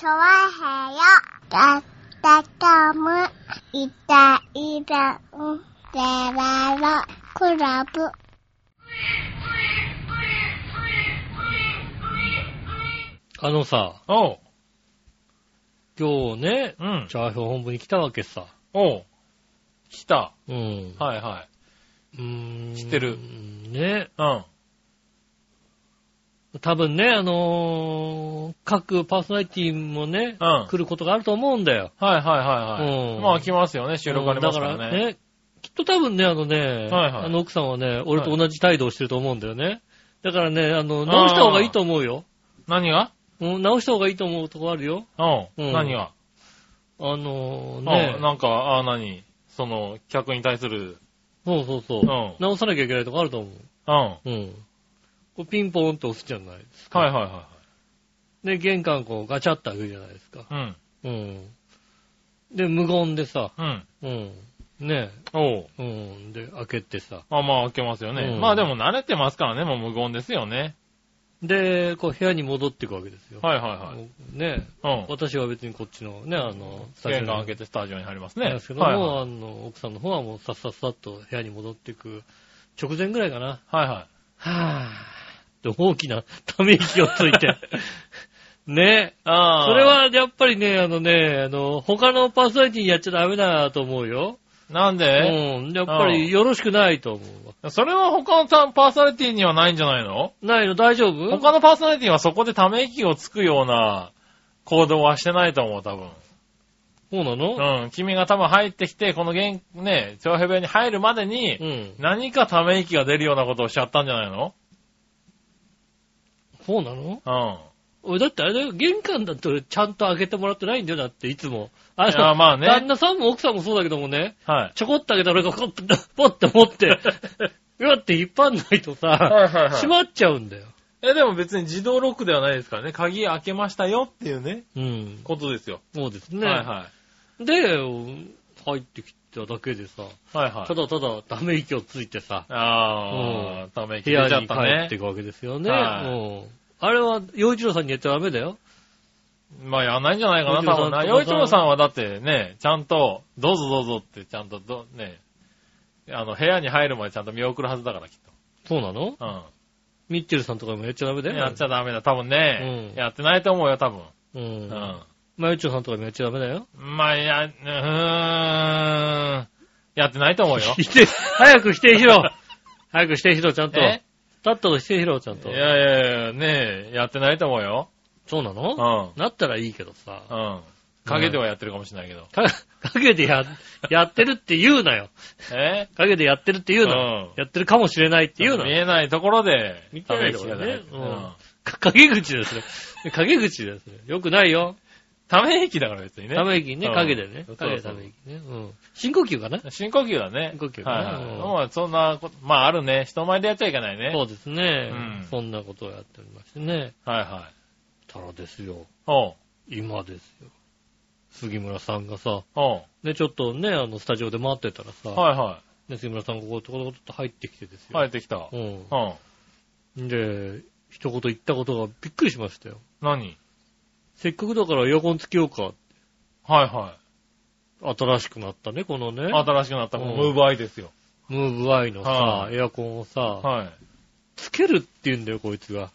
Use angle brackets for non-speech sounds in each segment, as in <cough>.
チョワヘヨだったかむいたいたんでららクラブあのさ、おう。今日ね、うん。チャーヒョン本部に来たわけさ。おう。来た。うん。はいはうーん知ってるね。い。うん。多分ね、あのー各パーソナリティもね、うん来ることがあると思うんだよ。はいはいはいはい。うんまあ来ますよね、収録ありますからうんだね。きっと多分ね、あのね、はいはいあの奥さんはね、俺と同じ態度をしてると思うんだよね。だからね、あの、直した方がいいと思うよ。何が？うん直した方がいいと思うとこあるよ。う。うんん何が？あのーうん。ね、なんか、あ、何？その、客に対する、そうそうそう、うん直さなきゃいけないとこあると思う。うん。はいうん。ピンポーンと押すじゃないですか。はいはで、玄関こうガチャッと開くじゃないですか。いはい。うん。で、無言でさ、うん。うん。うん。ねおう。うん。で、開けてさ。あ、まあ開けますよね。うんまあでも慣れてますからね、もう無言ですよね。で、こう部屋に戻っていくわけですよ。はいはいはい。ねうん。私は別にこっちのね、あの、玄関開けててスタジオに入りますね。ですけども、はいはい。あの、奥さんの方はもうさっさっさっと部屋に戻っていく直前ぐらいかな。はいはい。はぁー。で大きなため息をついて。<laughs> ねああ。それ、はやっぱりね、あのね、あの、他のパーソナリティにやっちゃダメだと思うよ。なんで？うん。やっぱりよろしくないと思うわ。それは他のパーソナリティにはないんじゃないの？ないの？大丈夫？他のパーソナリティはそこでため息をつくような行動はしてないと思う、多分。そうなの？うん。君が多分入ってきて、このゲン、ね、長編部屋に入るまでに、うん。何かため息が出るようなことをしちゃったんじゃないの？そうなの？うん。俺だってあれだよ、玄関だって俺ちゃんと開けてもらってないんだよ、だっていつも。あいやまあね旦那さんも奥さんもそうだけどもね、はい。ちょこっと開けたら俺がポッて、<laughs> ポッて持って、<laughs> うわって引っ張んないとさ、はいはい閉まっちゃうんだよ。え、でも別に自動ロックではないですからね。鍵開けましたよっていうね、うん。ことですよ。そうですね。はいはで、入ってきただけでさ、い。はいはい。ただただため息をついてさ、ああ、ため息部出ちゃっに帰っていね。くわけですよね。はいうんあれは、洋一郎さんにやっちゃダメだよ。まあやんないんじゃないかな、多分な。洋一郎さんはだってね、ちゃんと、どうぞどうぞってちゃんとど、ね、あの、部屋に入るまでちゃんと見送るはずだから、きっそうなの？と。ミッチェルさんとかもやっちゃダメだうん。よ。やっちゃダメだ、多分ね。うんやってないと思うよ、多分。う。。うんまあ、洋一郎さんとかもやっちゃダメだよ。ん。まあ、や、うーん。やってないと思うよ。<laughs> 否定、早く否定しろ早く否定しろ、ちゃんと。<laughs> え？立ったと否定しろ、ちゃんとい。やいやいや、ねえ、やってないと思うよ。そうなうのん。なったらいいけどさ。うん。影ではやってるかもしれないけど。か影でや、やってるって言うなよ。え？影でやってるって言うな。うんやってるかもしれないって言うな。見えないところで、見てないところでねうんか陰口ですね。陰口ですね。よくないよ。ため息だから別にね。ため息ね、うん影でね。そう影でため息ね。うん。深呼吸かな？深呼吸だね。深呼吸だねはいはい。うんまあそんなこと、まああるね。人前でやっちゃいけないね。そうですねうん。そんなことをやっておりましてね。はいはい。たらですよ。おう。今ですよ。杉村さんがさ、おう。ね、ちょっとね、あの、スタジオで待ってたらさ、はいはね、杉村さんがここ、ところと入ってきてですい。よ。帰ってきた。ううん。ん。で、一言言ったことがびっくりしましたよ。何？せっかくだからエアコンつけようか。はいは新しくなったね、このねい。。新しくなったもうんうムーブアイですよ。ムーブアイのさは、エアコンをさ、はい。つけるって言うんだよ、こいつが。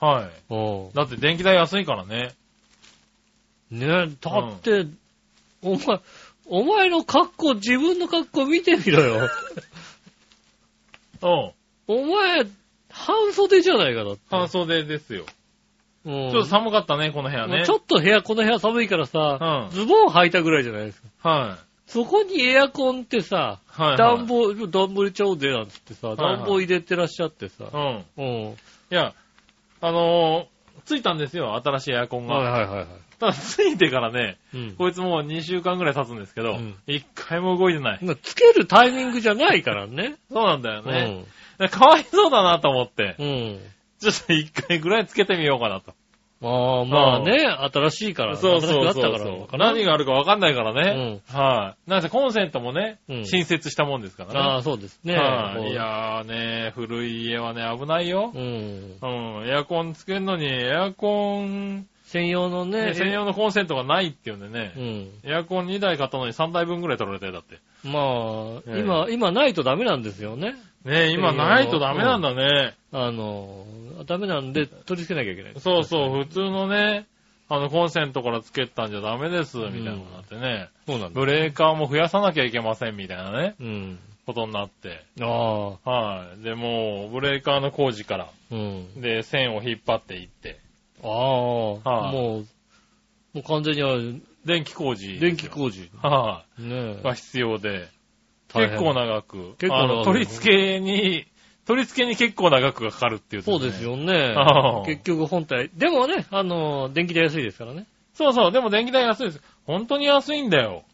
はい。うん。だって電気代安いからね。ねだって、お前、お前の格好、自分の格好見てみろよ。<laughs> うん。お前、半袖じゃないかだって。半袖ですよ。うんちょっと寒かったね、この部屋ね。ちょっと部屋、この部屋寒いからさ、うんズボン履いたぐらいじゃないですか。はい。そこにエアコンってさ、はいはい。暖房、暖房入れちゃおうぜなんつってさ、はい暖房入れてらっしゃってさ。うん。うん。いや、あのー、ついたんですよ、新しいエアコンが。はいはいはいはい。ただ、ついてからね、うん。こいつもう2週間ぐらい経つんですけどうん、一、回も動いてない。まあつけるタイミングじゃないからね。そうなんだようね。ん。かわいそうだなと思って、うん。ちょっと一回ぐらいつけてみようかなと。まあまあね、新しいから。そうそう新しくそうなったから。何があるかわかんないからね。はい。なんせコンセントもね、うん新設したもんですからね。ああ、そうですね。はい。いやーね、古い家はね、危ないよ。うん。うん。エアコンつけるのに、エアコン専用のね。ね専用のコンセントがないっていうんでねう、ん。エアコン2台買ったのに3台分ぐらい取られたよ、だって。まあ、ええ今、今ないとダメなんですよね。ね今ないとダメなんだね。あの、ダメなんで取り付けなきゃいけない。そうそう、普通のね、あの、コンセントからつけたんじゃダメです、みたいなのになってね。そうなんだ。ブレーカーも増やさなきゃいけません、みたいなね、うん。ことになって。ああ、はい。で、もう、ブレーカーの工事から、うん。で、線を引っ張っていって、ああ、はいもう、もう完全に電気工事。電気工事。はねい。が必要で、結構長く。結構長く取り付けに、取り付けに結構長くかかるっていう、そうです。よね。結局本体。でもね、あの、電気代安いですからね。そうそう、でも電気代安いです。本当に安いんだよ。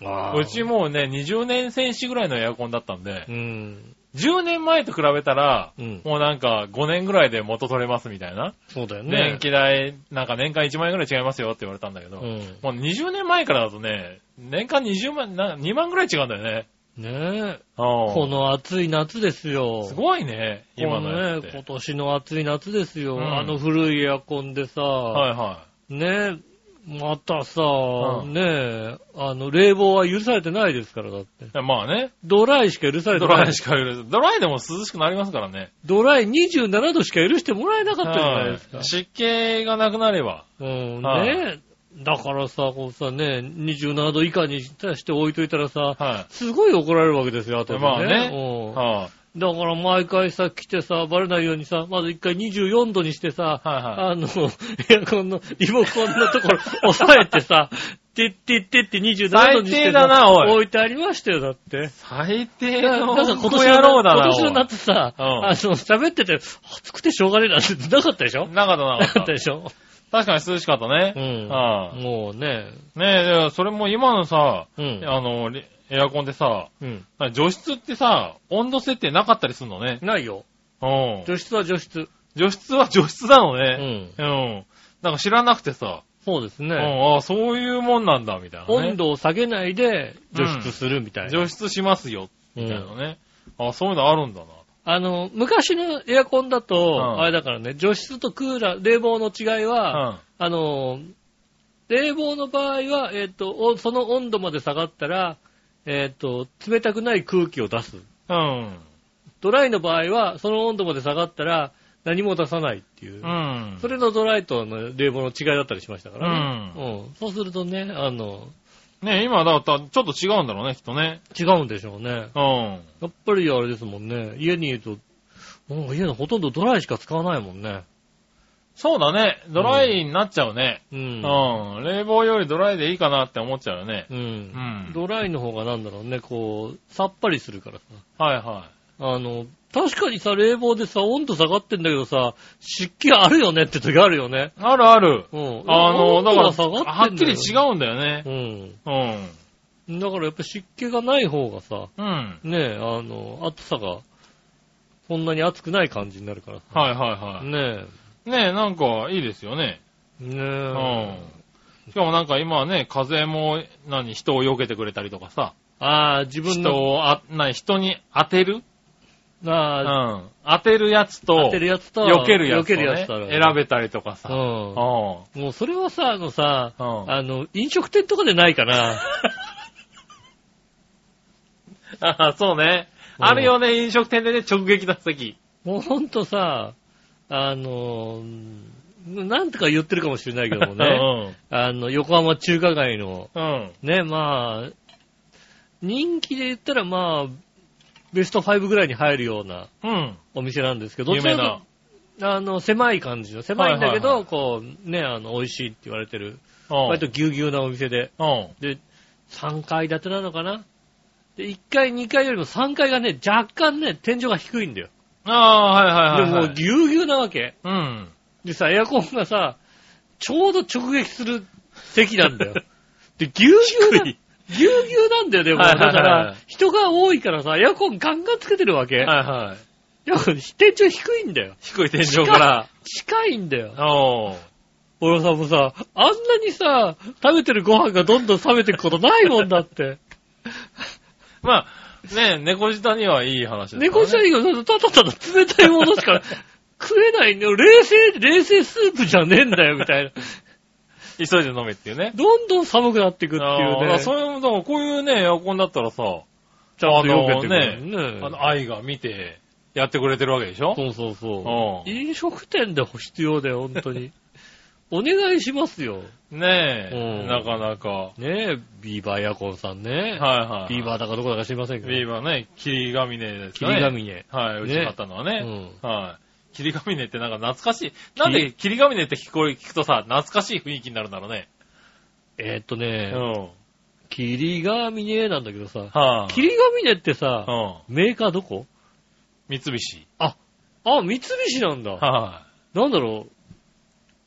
あうちもうね、20年戦士ぐらいのエアコンだったんでう、ん。10年前と比べたら、うん。もうなんか5年ぐらいで元取れますみたいな。そうだよね。電気代、なんか年間1万円ぐらい違いますよって言われたんだけど、うん。もう20年前からだとね、年間20万、な2万ぐらい違うんだよね。ねえ。ここの暑い夏ですよ。すごいね、今のね、今年の暑い夏ですよ。うんあの古いエアコンでさ、はいはねまたさ、うんねあの、冷房は許されてないですから、だって。い。まあね、ドライしか許されてない。ドライしか許す。ドライでも涼しくなりますからね。ドライ27度しか許してもらえなかったじゃないですかはい。湿気がなくなれば。うん、はいねだからさ、こうさ、ね、27度以下にして置いといたらさ、はすごい怒られるわけですよ、後でね。まあねだから毎回さ、来てさ、バレないようにさ、まず一回24度にしてさ、い。はいはあの、<laughs> エアコンのリモコンのところ押さえてさ、てってってって27度にして最低だなおい置いてありましたよ、だって。い。最低だのなんか今子年野郎だな。今年の夏さ、うんあの、喋ってて、暑くてしょうがねえなってなかったでしょ？なかったななかかった。っ <laughs> たでしょ？確かに涼しかったね。うん。はいもうね、ねえ、でそれも今のさ、うん。あの、リエアコンでさ、うん。除湿ってさ、温度設定なかったりするのね。ないよ。うん。除湿は除湿。除湿は除湿なのうね。ん。うん。なんか知らなくてさ、うん、そうですね。ああ、そういうもんなんだ、みたいな、ね。温度を下げないで除湿するみたいな。除湿しますよ、うんみたいなね。あそういうのあるんだな。あの、昔のエアコンだと、んあれだからね、除湿とクーラー、冷房の違いは、あの、冷房の場合は、えっ、と、おその温度まで下がったら、えっ、と、冷たくない空気を出す。うん。うん。ドライの場合は、その温度まで下がったら、何も出さないっていう。うん。それのドライとの冷房の違いだったりしましたからね。ううん。そうするとね、あの、ね今だったらちょっと違うんだろうね、きっとね。違うんでしょうね。うん。やっぱりあれですもんね。家にいると、もう家のほとんどドライしか使わないもんね。そうだね。ドライになっちゃうね。う。うんん。冷房よりドライでいいかなって思っちゃうよね。う。うんん。ドライの方がなんだろうね、こう、さっぱりするからさ。はいはあの、確かにさ、冷房でさ、温度下がってんだけどさ、湿気あるよねって時あるよね。い。あるある。うん。あの、だから、温度が下がってんだよはっきり違うんだよね。うん。うん。だからやっぱ湿気がない方がさ、うん。ねえ、あの、暑さが、こんなに暑くない感じになるからさ。はいはいはい。ねねえ、なんかいいですよね。え。ねうえ。ん。しかもなんか今はね、風も、何、人を避けてくれたりとかさ。ああ、自分人の、を、あ、な人に当てるうああ、ん。当てるやつと、当てるやつと、避けるやつと、避けるやね、つとある選べたりとかさ。うん。うもうそれはさ、あのさ、ん。うん。あの、飲食店とかでないかな。<laughs> あそうね。うんあるよね、飲食店でね、直撃打席。もうほんとさ、あの、なんとか言ってるかもしれないけどもね。<laughs> あの、横浜中華街の、うん。うん。ね、まあ、人気で言ったらまあ、ベスト5ぐらいに入るようなうん。お店なんですけど、有名などちらかとあの、狭い感じの、狭いんだけど、はいはいこう、ね、あの、美味しいって言われてる、うん。割とぎゅうぎゅうなお店で、うん。で、3階建てなのかな？で、1階、2階よりも3階がね、若干ね、天井が低いんだよ。ああ、はいはいはい、で、はい。もうぎゅうぎゅうなわけ。うん。でさ、エアコンがさ、ちょうど直撃する席なんだよ。<laughs> で、ぎゅうぎゅうな、ぎゅうぎゅうなんだよね、もう。はいはいはいだから、人が多いからさ、エアコンガンガンつけてるわけ。はいはい。いや、天井低いんだよ。低い天井から。近いんだよ。おー。俺さ、もうさ、あんなにさ、食べてるご飯がどんどん冷めていくことないもんだって。<laughs> まあ、ね、猫舌にはいい話ですからね。猫舌以外、ただただ冷たいものしか食えないんだよ。冷製、冷製スープじゃねえんだよ、みたいな。<laughs> 急いで飲めっていうね。どんどん寒くなっていくっていうね。あーそういう、だからこういうね、エアコンだったらさ、ちゃんと避けてくれあるね。あの、愛が見て、やってくれてるわけでしょ？そうそうそう。うん飲食店で必要だよ、本当に。<laughs> お願いしますよ。ねえ、うんなかなか。ねえ、ビーバーエアコンさんね。はいはい。ビーバーだかどこだか知りませんけど。ビーバーね、霧ヶ峰です霧ね。ヶ峰。はい、うち買ったのはね。うんはい。霧ヶ峰ってなんか懐かしい。なんで霧ヶ峰って聞こえ、聞くとさ、懐かしい雰囲気になるんだろうね。えーっとうね、ん。霧ヶ峰なんだけどさ、はい、霧ヶ峰ってさ、うん。メーカーどこ？三菱。あ、三菱なんだ。はなんだろ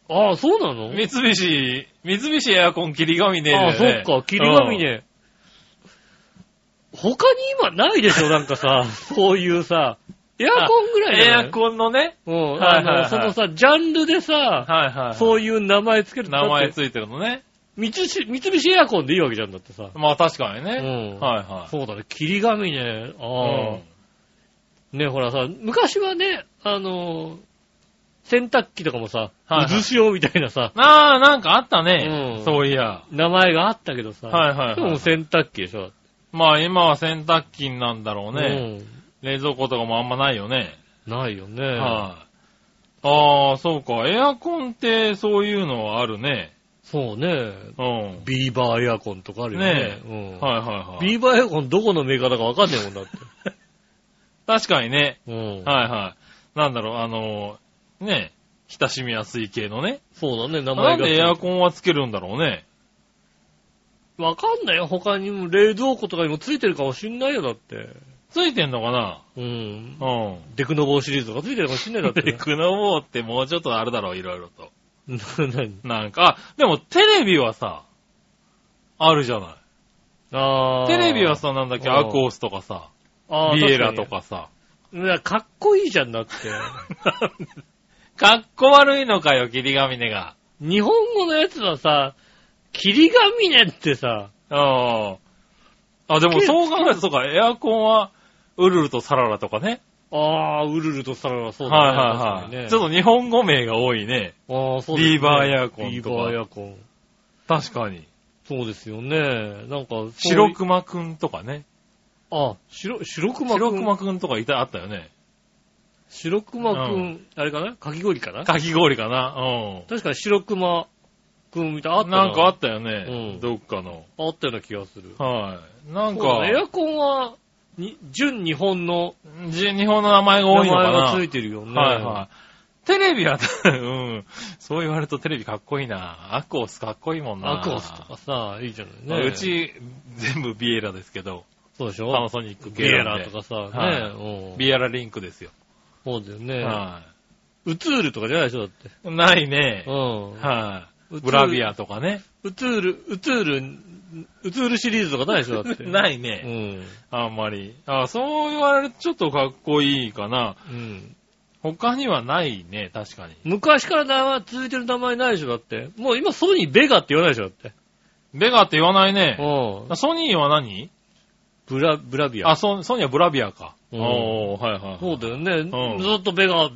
う？ああ、そうなの？い。三菱、三菱エアコン霧ヶ峰で、ね。ああ、そっか、霧ヶ峰。他に今ないでしょなんかさ、<laughs> そういうさ、エアコンぐらいじゃない？エアコンのね。うん、はいはいはいそのさ、ジャンルでさ、はいはい。そういう名前つけるとだって名前ついてるのね。三菱、三菱エアコンでいいわけじゃんだってさ。まあ確かにうね。ん。はいはい。そうだね、霧ヶ峰。ああ、うんね、ほらさ、昔はね、あの、洗濯機とかもさ、はいはい渦潮みたいなさ、ああ、なんかあったね。うんそういや。名前があったけどさ、はいはいはいでも洗濯機でしょ。まあ今は洗濯機なんだろうね。うん冷蔵庫とかもあんまないよね。ないよね。はい。ああ、そうか。エアコンってそういうのはあるね。そうね。うん。ビーバーエアコンとかあるよね。ねうんはいはいはい。ビーバーエアコンどこのメーカーだかわかんないもんだって。<laughs> 確かにね。うん。はいはい。なんだろう、あのー、ね、親しみやすい系のね。そうだね、名な前が。んでエアコンはつけるんだろうね。わかんないよ。他にも冷蔵庫とかにもついてるかもしんないよ、だって。ついてんのかな？うん。うん。デクノボーシリーズとかついてるかもしんないだって。<laughs> で、クノボーってもうちょっとあるだろう、いろいろと。<laughs> 何？なんか、あ、でもテレビはさ、あるじゃない。あーテレビはさ、なんだっけ、うんアコースとかさ、ビエラと。かさ。確かにいや、かっこいいじゃんだって。<laughs> かっこ悪いのかよ、霧ヶ峰が。日本語のやつはさ、霧ヶ峰ってさ、ああ。あ、でもそう考えると、そうか、エアコンは、ウルルとサララとかね。あー、ウルルとサララそうだね。はいはいはい。ねちょっと日本語名が多いね。あーそうですねビーバーエアコンとかビーバーエアコン。確かに。そうですよね。なんか白熊くんとかね。あ、白、白熊くん。白熊くんとかいた、あったよね。白熊くん、うあれかな？かき氷かな？かき氷かな確かに白熊くんみたいな、あうん。ったななんかあったよね。うんどっかの。あったような気がする。はい。なんか、ねエアコンは、に、純日本のじ日本の名前が名多いのかな？前がついてるよね。はいはい。テレビは、<laughs> うん。そう言われるとテレビかっこいいな。アコースかっこいいもんな。アクオスとかさ、いいじゃないね。う、ち、全部ビエラですけど、そうでしょ？パナソニックビエ系なんでラとかさ、はいね、うんビエラリンクですよ。そうだよね。はウツールとかじゃないでしょ、だって。い。ないね。うん。はい。ブラビアとかね。ウツール、ウツール、ウツールシリーズとかないでしょ、だって。<laughs> ないうね。ん。あんまり。あ、そう言われるとちょっとかっこいいかな。うん。他にはないね、確かに。昔から名前続いてる名前ないでしょ、だって。もう今ソニーベガって言わないでしょ、だって。ベガって言わないね。うん。ソニーは何？ブラ、ブラビア。あ、ソソニーはブラビアか。うんおー、はいはいはい。そうだよね。んずっとベガ、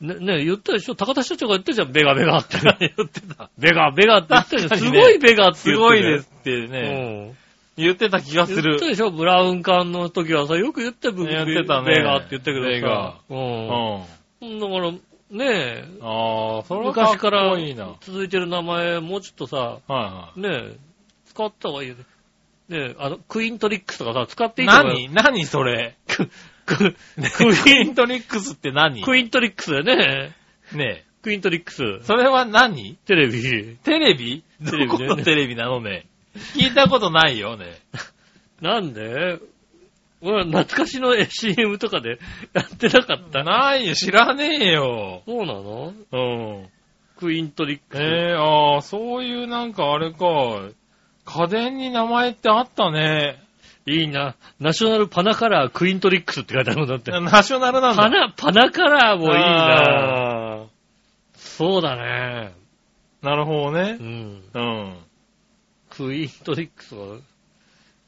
ね、ね、言ったでしょ？高田社長が言ったじゃん、ベガベガって。<laughs> 言ってた。ベガベガって言ったじゃん。すごいベガってす言ってたよごいですってね、うん。言ってた気がする言った。でしょ？ブラウン管の時はさ、よく言ったよ、僕言ってたねベガって言ったけどさ。ベガう。うんん。だから、ねえ、ああ、それは昔から続いてる名前、もうちょっとさ、はねえ、使った方がいいよね。ねえ、あの、クイントリックスとかさ、使っていい。いと思何？何それ？<laughs> ク、ク、クイントリックスって何？クイントリックスだよね。ねクイントリックスえ。。それは何？テレビ。テレビ？テレビねどこのテレビなのね？聞いたことないよね。なんで？俺は懐かしの CM とかでやってなかった。ないよ、知らねえよ。そうなの？うん。クイントリックス。ええああ、そういうなんかあれか。家電に名前ってあったね。いいな。ナショナルパナカラークイントリックスって書いてあるもんだって。ナショナルなんだ。パナ、パナカラーもいいな。あそうだね。ーなるほどねう。ん。うん。クイーントリックスは、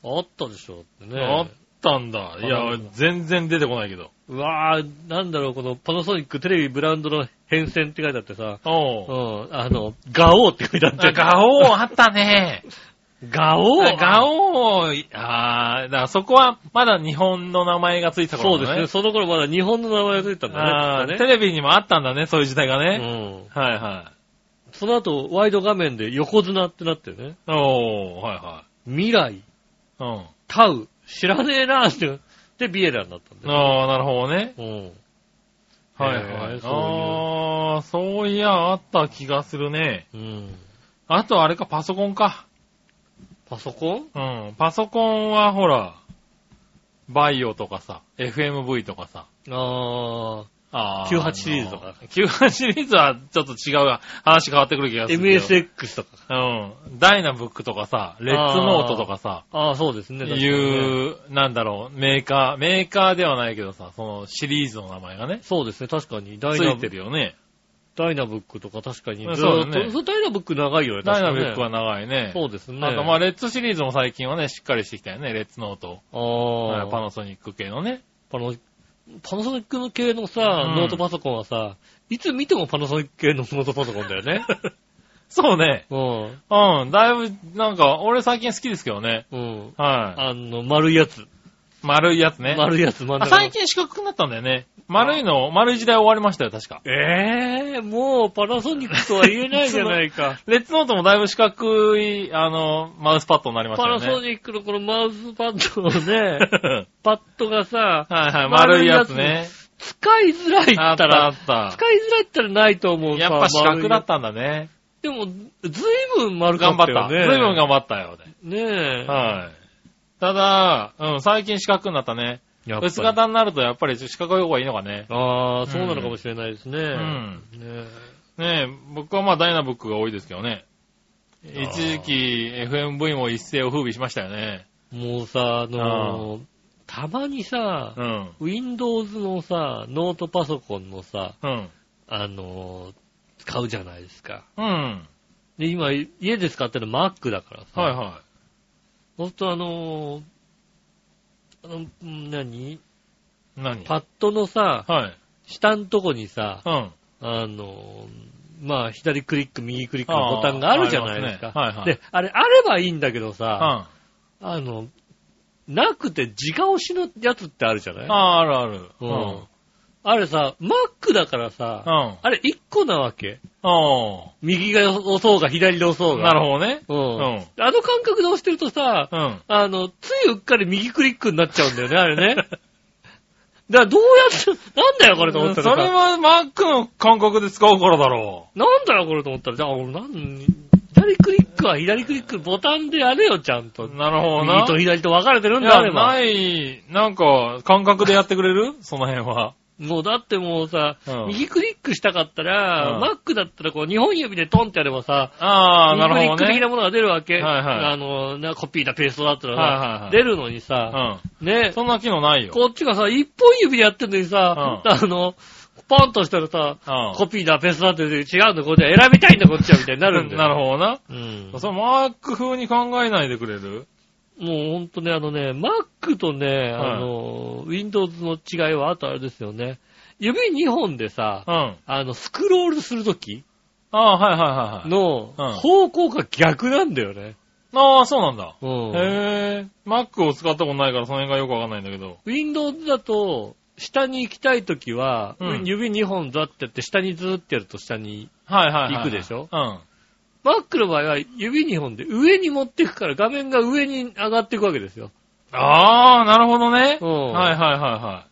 あったでしょってね。あったんだ。いやあ、全然出てこないけど。うわぁ、なんだろう、このパナソニックテレビブランドの変遷って書いてあってさ、おう。うん、あの、ガオーって書いてあって。あガオーあったね。<laughs> ガオーガオー、あー、だからそこはまだ日本の名前がついた頃だね。そうですね。その頃まだ日本の名前がついたんだあーね。テレビにもあったんだね、そういう時代がね。うん。はいはその後、ワイド画面で横綱ってなってね。い。おー、はいは未来、い。うん。タウ、知らねえなーって。で、ビエラになったんだよ。あー、なるほどね。うん。はいはい。あー、そういや、あった気がするね。うん。あとあれか、パソコンか。パソコン？うん。パソコンはほら、バイオとかさ、FMV とかさ。ああー98シリーズとか。98シリーズはちょっと違うが、話変わってくる気がー、するけど。MSX とか。うん。ダイナブックとかさ、レッツノートとかさ、ああ、そうですね。確かにねいう、なんだろう、メーカー、メーカーではないけどさ、そのシリーズの名前がね、そうですね、確かに。ダついイナブック。てるよね。ダイナブックとか確かに。そうだねそうダイナブック長いよね、ダイ確かにねナブックは長いね。そうですね。あと、まあ、レッツシリーズも最近はね、しっかりしてきたよね、レッツノート。ああ、パナソニック系のね。パナパナソニックの系のさ、うんノートパソコンはさ、いつ見てもパナソニック系のノートパソコンだよね。<laughs> そうね。うん。うん、だいぶ、なんか、俺最近好きですけどね。うん。はい。あの、丸いやつ。丸いやつね。丸いやつ、真ん最近四角くなったんだよね。丸いの、丸い時代終わりましたよ、確か。ええもうパナソニックとは言えないじゃないか。レッツノートもだいぶ四角い、あの、マウスパッドになりましたパよね。ナソニックのこのマウスパッドのね、<laughs> パッドがさ、はいはい、丸いやつね。使いづらいって言あったたあら、った。使いづらいったらないと思うさやっぱ四角だっ丸たんだね。いでも、ずいぶん丸か頑張った。ったよね。ずいぶん頑張ったよねえ。ね。はい。ただ、うん、最近四角になったね。薄型になるとやっぱり四角い方がいいのかね。ああ、そうなのかもしれないですね。んねねえ、僕はまあダイナブックが多いですけどね。ー一時期 FMV も一世を風靡しましたよね。もうさ、あのーたまにさ、うん。Windows のさ、ノートパソコンのさ、うん。あのー使うじゃないですか。うん。で、今、家で使ってる Mac だからさ、はいはほんとあのーあの、ん何？い。何？パッドのさ、はい。下んとこにさ、うん。あのーまあ、左クリック、右クリックのボタンがあるじゃないですか。すねはいはいで、あれ、あればいいんだけどうん。さ、ああの、なくて直押しのやつってあるじゃない？あ、あるある。ううんん。あれさ、Mac だからさ、うん。あれ1個なわけ？お右が押そうが左で押そうー。が。なるほどね。ど。うん。うんあの感覚で押してるとさ、うん。あの、ついうっかり右クリックになっちゃうんだよね、あれね。<laughs> だからどうやって、なんだよこれと思ったらさ。それは Mac の感覚で使うからだろなんだよこれと思ったら、じゃあ俺なん、左クリックは左クリックボタンでやれよ、ちゃんとう。。なるほどな。右と左と分かれてるんだあれば。ない、なんか、感覚でやってくれる？その辺は。もうだってもうさ、うん右クリックしたかったら、うん Mac だったらこう、2本指でトンってやればさ、ああ、なるほど右クリック的なね。ものが出るわけ。はいはいあの、なコピーだ、ペーストだったらさ、はいはいはい出るのにさ、うねん。、そんな機能ないよ。こっちがさ、一本指でやってんのにさ、うあの、ポンとしたらさ、うんコピーだ、ペーストだって違うんだ、こっちは選びたいんだ、こっちは、みたいになるんだよ。<laughs> なるほどな。うん。それマーク風に考えないでくれる？もうほんとね、あのね、Mac とね、はいあの、Windows の違いは、あとあれですよね。指2本でさ、うん。あの、スクロールするときああ、はいはいはいはい。のうん方向が逆なんだよね。ああ、そうなんだ。うん。へえ。Mac を使ったことないからその辺がよくわかんないんだけど。Windows だと、下に行きたいときは、うん指2本ザってやって、下にずーってやると下に。はいはいはい。行くでしょ？うん。Mac の場合は指2本で上に持っていくから画面が上に上がっていくわけですよ。ああ、なるほどね。うんはいはいはいはい。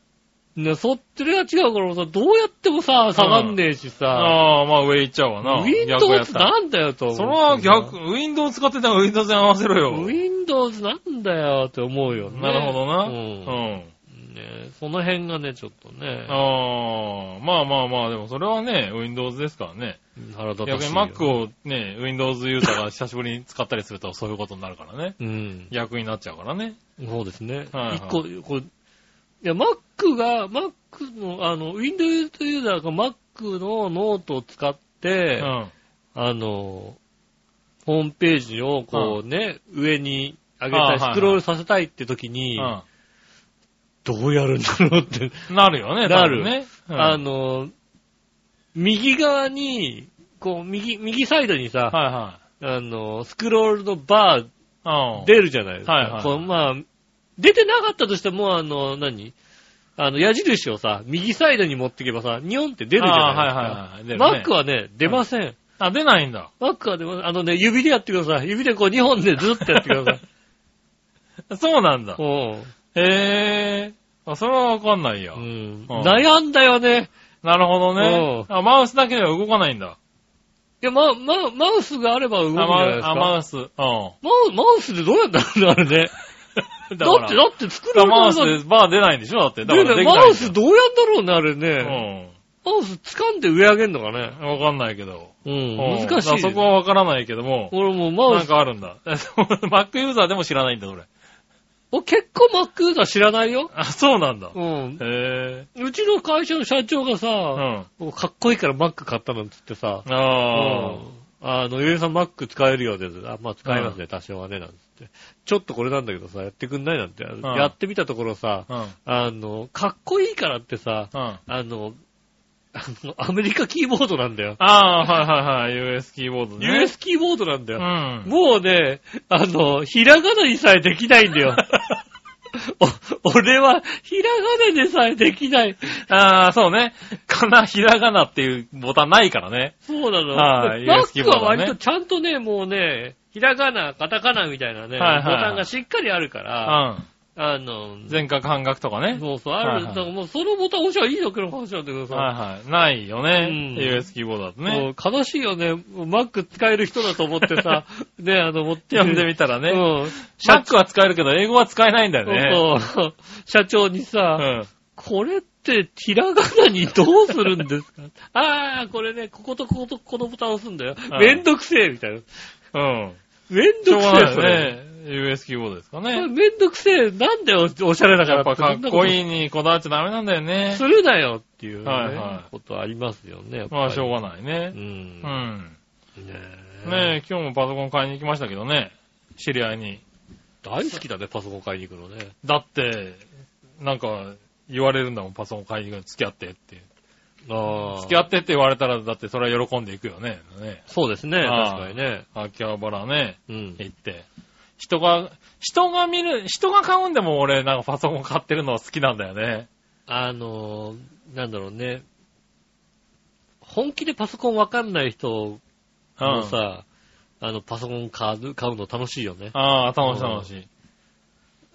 ね、そっちが違うからさ、どうやってもさ、下がんねえしさ、ああ、まあ上行っちゃうわな。逆やっ Windows たらなんだよと思う。それは逆、Windows 使ってたら Windows に合わせろよ。Windows なんだよって思うよね。なるほどな。う。うんん。ね、その辺がね、ちょっとね、ああ、まあまあまあ、でもそれはね、Windows ですからね。腹立た逆にしいよ。Mac をね、Windows ユーザーが久しぶりに使ったりするとそういうことになるからね。うん。逆になっちゃうからね。そうですね。はいはい一個、こう、いや、Mac が、Mac の、あの、Windows ユーザーが Mac のノートを使っうて、ん。あの、ホームページをこうね、上に上げたりスクロールさせたいって時に、うどうやるんだろうって、ん。なるよね、なるね。うんあの、右側に、こう、右、右サイドにさ、はあの、スクロールのバー。出るじゃないですか。はいはいこうまあ、出てなかったとしても、あの、何？あの、矢印をさ、右サイドに持っていけばさ、ニョンって出るじゃないですか。はいはいはいねマックはね、出ません。あ、出ないんだ。マックは出ません。あのね、指でやってください。指でこう2本でずっとやってください。<laughs> そうなんだ。うん。へえ。あ、それはわかんないや。うんうん悩んだよね。なるほどね。うあ、マウスだけでは動かないんだ。いや、ま、ま、マウスがあれば動くじゃあ、マウス、ないですか。あ、マウス。うん。マウマウスでどうやったんだ、あれね。<laughs> だだって、だって作るマウスでバー出ないんでしょ？だって。だからマウスどうやんだろうね、あれうね。ん。マウス掴んで上上げんのかね。わかんないけど。うん、うん難しい。そこはわからないけども、俺もうマウなんス、かあるんだ。<laughs> マックユーザーでも知らないんだ、そ結構マックユーザー知らないよ。あ、そうなんだ。うん。へうちの会社の社長がさ、え。うん。もうかっこいいからマック買ったなんつってさ、ああ。うんあの、ゆえさんマック使えるようです。あ、まあ使えますね、多少はね、なんつって。ちょっとこれなんだけどさ、やってくんないなんて、やってみたところさ、うん。あの、かっこいいからってさ、うん。ああの、あのアメリカキーボードなんだよ。あー、はいはいはい。US キーボードね。US キーボードなんだよ。うん。もうね、あの、ひらがなにさえできないんだよ。<laughs> お俺は、ひらがなでさえできない。ああ、そうね。かな、ひらがなっていうボタンないからね。そうなの。はいマックは割とちゃんとね、もうね、ひらがな、カタカナみたいなね、はいはいはいボタンがしっかりあるかうら、ん。あの、全角半角とかね。そうそう、ある、はいはいだからもうそのボタン押しゃいいだけの話なんだけどさ、はいはい。ないよね。うん US キーボードだとね。もう悲しいよね。もうマック使える人だと思ってさ、<laughs> ね、あの、持って読んでみたらね。うん。マックは使えるけど、英語は使えないんだよね。そうそう。社長にさ、うん。これって、ひらがなにどうするんですか？<laughs> ああ、これね、こことこことこのボタン押すんだよ。うんめんどくせえみたいな。うん。めんどくせえ、それ。US キーボードですかこれね。めんどくせえ。なんだよ、おしゃれだからやっぱかっこいい。いにこだわっちゃダメなんだよねす。るなよっていうね、はいはいことありますよね。やっぱりまあ、しょうがないねう。ん。うん。ねえねえ、今日もパソコン買いに行きましたけどね。知り合いに。大好きだね、パソコン買いに行くのね。だって、なんか、言われるんだもん、パソコン買いに行くの付き合ってって。ああ。付き合ってって言われたら、だってそれは喜んでいくよね。ね。そうですね、ああ確かにね。秋葉原ね、うん。行って。人が、人が見る、人が買うんでも俺なんかパソコン買ってるのは好きなんだよね。あのー、なんだろうね。本気でパソコンわかんない人うん。もさ、あの、パソコン買う買うの楽しいよね。ああ、楽しい楽しい。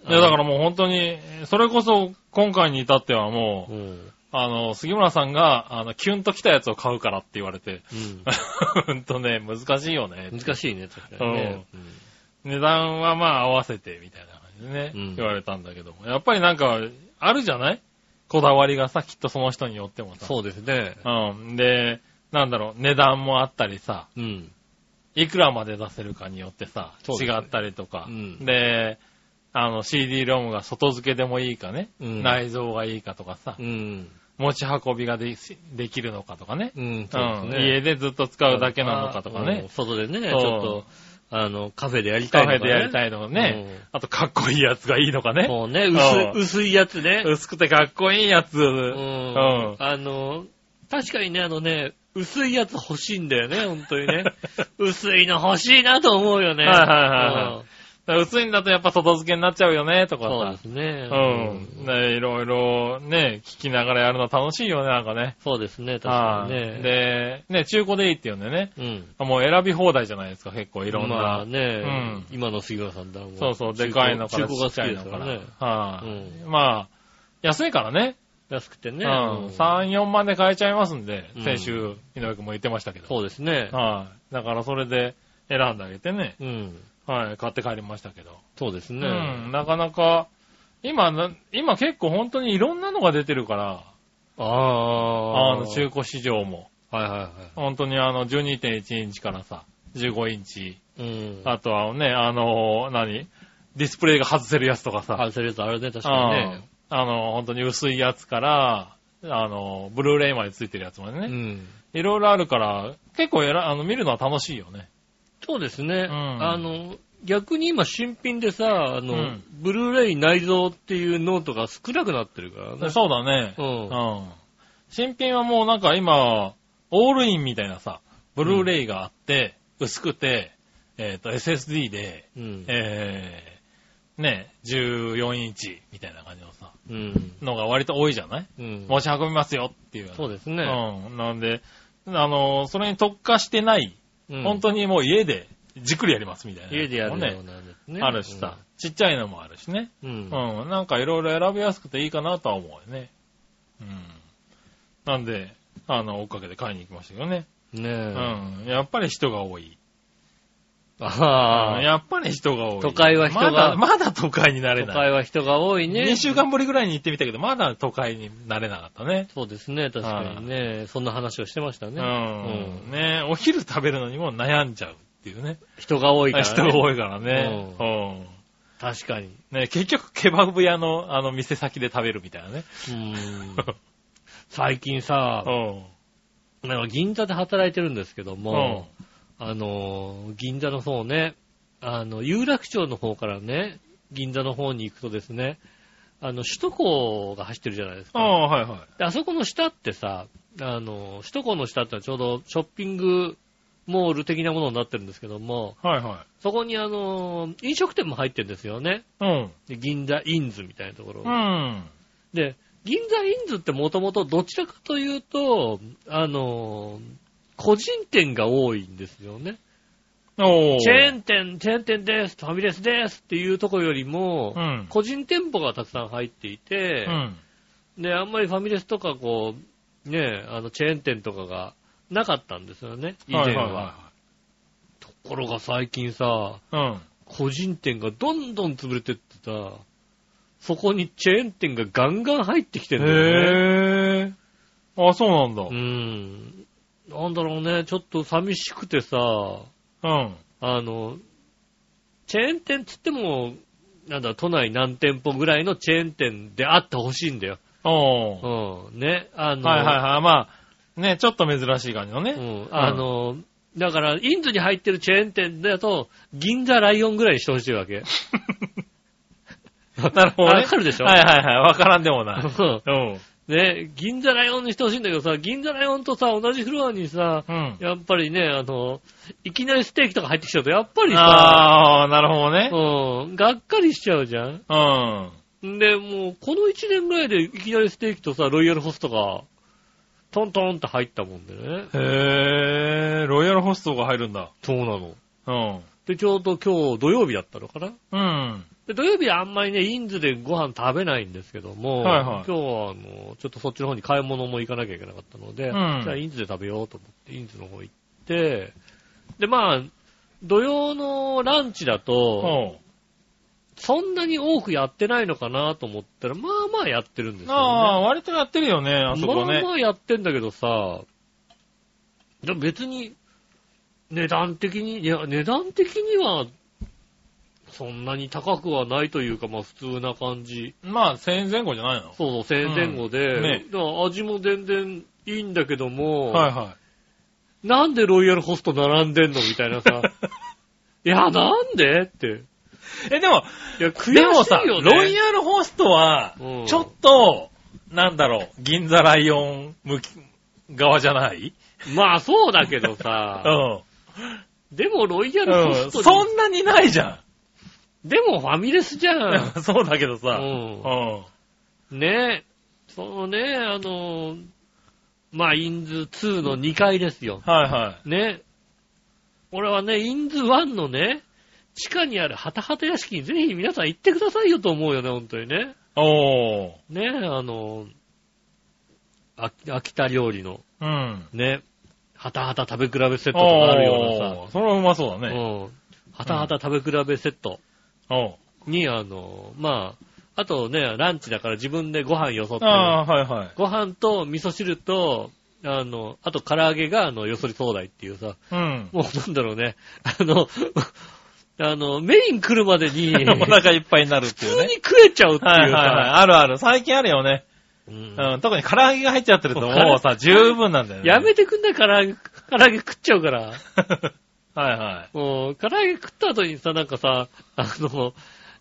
いや、だからもう本当に、それこそ今回に至ってはもう、うん。あの、杉村さんが、あの、キュンと来たやつを買うからって言われて、うん。ほんとね、難しいよね。難しいね、確かにね。値段はまあ合わせて、みたいな感じでね、うん言われたんだけども。やっぱりなんか、あるじゃない？こだわりがさ、きっとその人によってもさ。そうですね。うん。で、なんだろう、値段もあったりさ、うん。いくらまで出せるかによってさ、違ったりとか。うんで、あの、CD ロムが外付けでもいいかね、うん内蔵がいいかとかさ、うん。持ち運びがでできるのかとかね？うん、ね。家でずっと使うだけなのかとかうんね。外でね、ちょっと、あの、カフェでやりたいのかね。カフェでやりたいのかね。うんあと、かっこいいやつがいいのかね。そうね、うん薄い、薄いやつね。薄くてかっこいいやつ。ううんん。あの、確かにね、あのね、薄いやつ欲しいんだよね、本当にね。<laughs> 薄いの欲しいなと思うよね。はいはいはいはいうん薄いんだとやっぱ外付けになっちゃうよね、とかさそうで。すね。うん。ね、いろいろね、聞きながらやるの楽しいよね、なんかね。そうですね、確はいかにね。で、ね、中古でいいって言うんでね。うん。もう選び放題じゃないですか、結構いろんな。まあね、うん今の杉村さんだもんそうそう、でかいのからちっちゃいのから。ね。はい、うんまあ、安いからね。安くてね。うん。うん3、4万で買えちゃいますんで、うん先週、井上君も言ってましたけど。そうですね。はい。だからそれで選んであげてね。うん。はい、買って帰りましたけど。そうですね。うん、なかなか、今な、今結構本当にいろんなのが出てるから、ああ。あの、中古市場も。はいはいはい。本当にあの、12.1インチからさ、15インチ。うん。あとはね、あの、何？ディスプレイが外せるやつとかさ。外せるやつあるね、確かにね。うんあの、本当に薄いやつから、あの、ブルーレイまでついてるやつまでね。うん。いろいろあるから、結構やら、あの、見るのは楽しいよね。そうですね。んあの、逆に今新品でさ、あの、うんブルーレイ内蔵っていうノートが少なくなってるからね。そうだね。う。うんん。新品はもうなんか今、オールインみたいなさ、ブルーレイがあって、薄くて、えっ、と、SSD で、うん。えー、ね、14インチみたいな感じのさ、うん。のが割と多いじゃない？うん。持ち運びますよっていう。そうですね。うん。なんで、あの、それに特化してない、うん本当にもう家でじっくりやりますみたいな、家でやるようね。なんですね。あるしさ、ちっちゃいのもあるしね。うん。うん。なんかいろいろ選びやすくていいかなとは思うよね。うん。なんで、あの、追っかけて買いに行きましたけどね。ねえ。うん。やっぱり人が多い。ああ。やっぱり人が多い。都会は人がまだ、まだ都会になれ都ない。会は人が多いね。2週間ぶりぐらいに行ってみたけど、まだ都会になれなかったね。そうですね、確かにね。そんな話をしてましたね。うん。ねお昼食べるのにも悩んじゃうっていうね。人が多いからね。人が多いからね。ううん。確かに。ね結局、ケバブ屋の、あの、店先で食べるみたいなね。うん。最近さ <laughs> う、ん。なんか銀座で働いてるんですけどうんも、。あの、銀座の方ね、あの、有楽町の方からね、銀座の方に行くとですね、あの、首都高が走ってるじゃないですか。ああ、はいはい。であそこの下ってさ、あの、首都高の下ってのはちょうどショッピングモール的なものになってるんですけども、はいはそこにあの、飲食店も入ってるんですよね。い。うん。で銀座インズみたいなところ。うん。で、銀座インズってもともとどちらかというと、あの、個人店が多いんですよね。チェーン店、チェーン店です、ファミレスですっていうところよりも、うん。個人店舗がたくさん入っていてう、ん。で、あんまりファミレスとかこう、ね、あの、チェーン店とかがなかったんですよね、以前は。ところが最近さ、いはい。個人店がどんどん潰れてってさ、そこにチェーン店がガンガン入ってきてうんん。だよね。へぇー。あ、そうなんだ。うん。なんだろうね、ちょっと寂しくてさ、うん。あの、チェーン店つっても、なんだ、都内何店舗ぐらいのチェーン店であってほしいんだよ。おー。うん。ね、あの、はいはいはい。まあ、ね、ちょっと珍しい感じのね。うん。あの、だから、インドに入ってるチェーン店だと、銀座ライオンぐらいにしてほしいわけ。<laughs> なるほどね。わかるでしょ？はいはいはい。わからんでもない。う <laughs> んうん。ね、銀座ライオンにしてほしいんだけどさ、銀座ライオンとさ、同じフロアにさ、うん。やっぱりね、あの、いきなりステーキとか入ってきちゃうと、やっぱりさ、あー、なるほどね。うん、がっかりしちゃうじゃん。うん。んで、もう、この1年ぐらいでいきなりステーキとさ、ロイヤルホストが、トントンって入ったもんでね。へー、ロイヤルホストが入るんだ。そうなの。うん。で、ちょうど今日土曜日だったのかな？うん。で土曜日はあんまりね、インズでご飯食べないんですけども、はいはい今日はあの、ちょっとそっちの方に買い物も行かなきゃいけなかったので、うんじゃあインズで食べようと思って、インズの方行って、で、まあ、土曜のランチだと、そんなに多くやってないのかなと思ったら、まあまあやってるんですよね。あー、割とやってるよね、あそこねまあ。まあやってんだけどさ、別に、値段的に、いや、値段的には、そんなに高くはないというか、まあ普通な感じ。まあ、1000円前後じゃないの？そうそう、1000円前後で、うんねだから味も全然いいんだけども、はいはなんでロイヤルホスト並んでんのみたいなさ。<laughs> いや、なんでって。い。え、でも、いや、悔しいでもさ、よね。ロイヤルホストはうん、ちょっと、なんだろう、銀座ライオン向き側じゃない？まあそうだけどさ <laughs> う、ん。<laughs> でもロイヤルホうん。ストに、そんなにないじゃでもファミレスじゃん。ん。<laughs> そうだけどさ。ううん。ねえ、そのね、あの、まあ、インズ2の2階ですよ。はいはね。俺はね、インズ1のね、地下にあるハタハタ屋敷にぜひ皆さん行ってくださいよと思うよね、本当にね。い。おー。ねあの、あ秋田料理のうん。ね、ハタハタ食べ比べセットとかあるようなさ、それはうまそうだね。うん。ハタハタ食べ比べセットに、あの、まあ、あとね、ランチだから自分でご飯よそって、ああ、はいはい。ご飯と味噌汁と、あの、あと唐揚げが、あの、よそり総菜っていうさ、うん。もうなんだろうね、あの、<laughs> あの、メイン来るまでに、<laughs> お腹いっぱいになるっていうね普通に。食えちゃうっていうさ、はいはいはい。あるある。最近あるよね。うんうん。特に唐揚げが入っちゃってるともうさ、十分なんだよね。やめてくんない唐揚げ、<laughs> 唐揚げ食っちゃうから。はいはい。もう、唐揚げ食った後にさ、なんかさ、あの、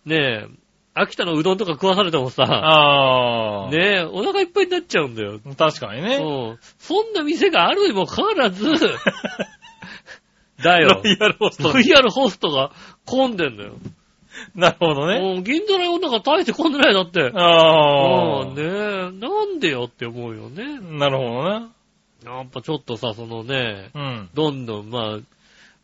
ねえ、秋田のうどんとか食わされてもさ、ああ。ねえ、お腹いっぱいになっちゃうんだよ。確かにね。うん。そんな店があるにもかかわらず、<laughs> だよロ。イヤルホストロ。イヤルホストが混んでんだよ。<laughs> なるほどね。うん銀座の世の中大して混んでないだって。ああ。うん、ねえ、なんでよって思うよね。なるほどね。やっぱちょっとさ、そのね、うん。どんどん、まあ、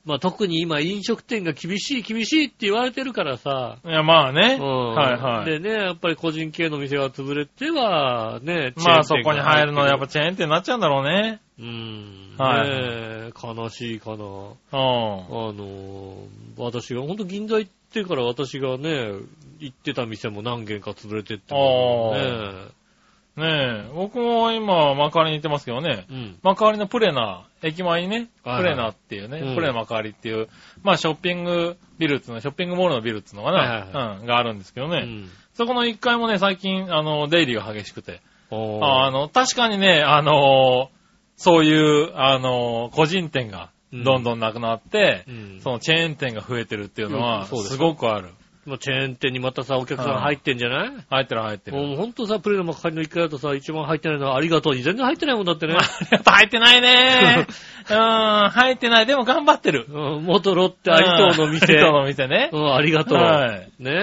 まあ特に今飲食店が厳しい厳しいって言われてるからさ、いや、まあね。うん。はいはい。でね、やっぱり個人系の店が潰れては、ね、まあそこに入るのはやっぱチチェーン店になっちゃうんだろうね。ェーン店がはい。ねえ、悲しいかな。うん。あのー、私が、ほんと銀座行ってから私がね、行ってた店も何軒か潰れてってね。ねえ、僕も今、幕張に行ってますけどね。うん。幕張のプレナ、駅前にね、はいはいプレナっていうね、うんプレナ幕張っていう、まあショッピングビルっつうの、ショッピングモールのビルっつうのかな、はいはいうん、があるんですけどね。うんそこの1階もね、最近、あの、出入りが激しくて。あの、確かにね、あの、そういう、あの、個人店がどんどんなくなって、うんそのチェーン店が増えてるっていうのうんは、すすごくある。まあチェーン店にまたさ、お客さん入ってんじゃない？入ってる入ってる。もうほんとさ、プレーの幕張の1階だとさ、一番入ってないのはありがとうに全然入ってないもんだってね。<laughs> やっぱ入ってないね <laughs> うーん、入ってない。でも頑張ってる。うん、元ロッテアリトーの店。アリトーの店ね。うん、ありがとう。はい。ねう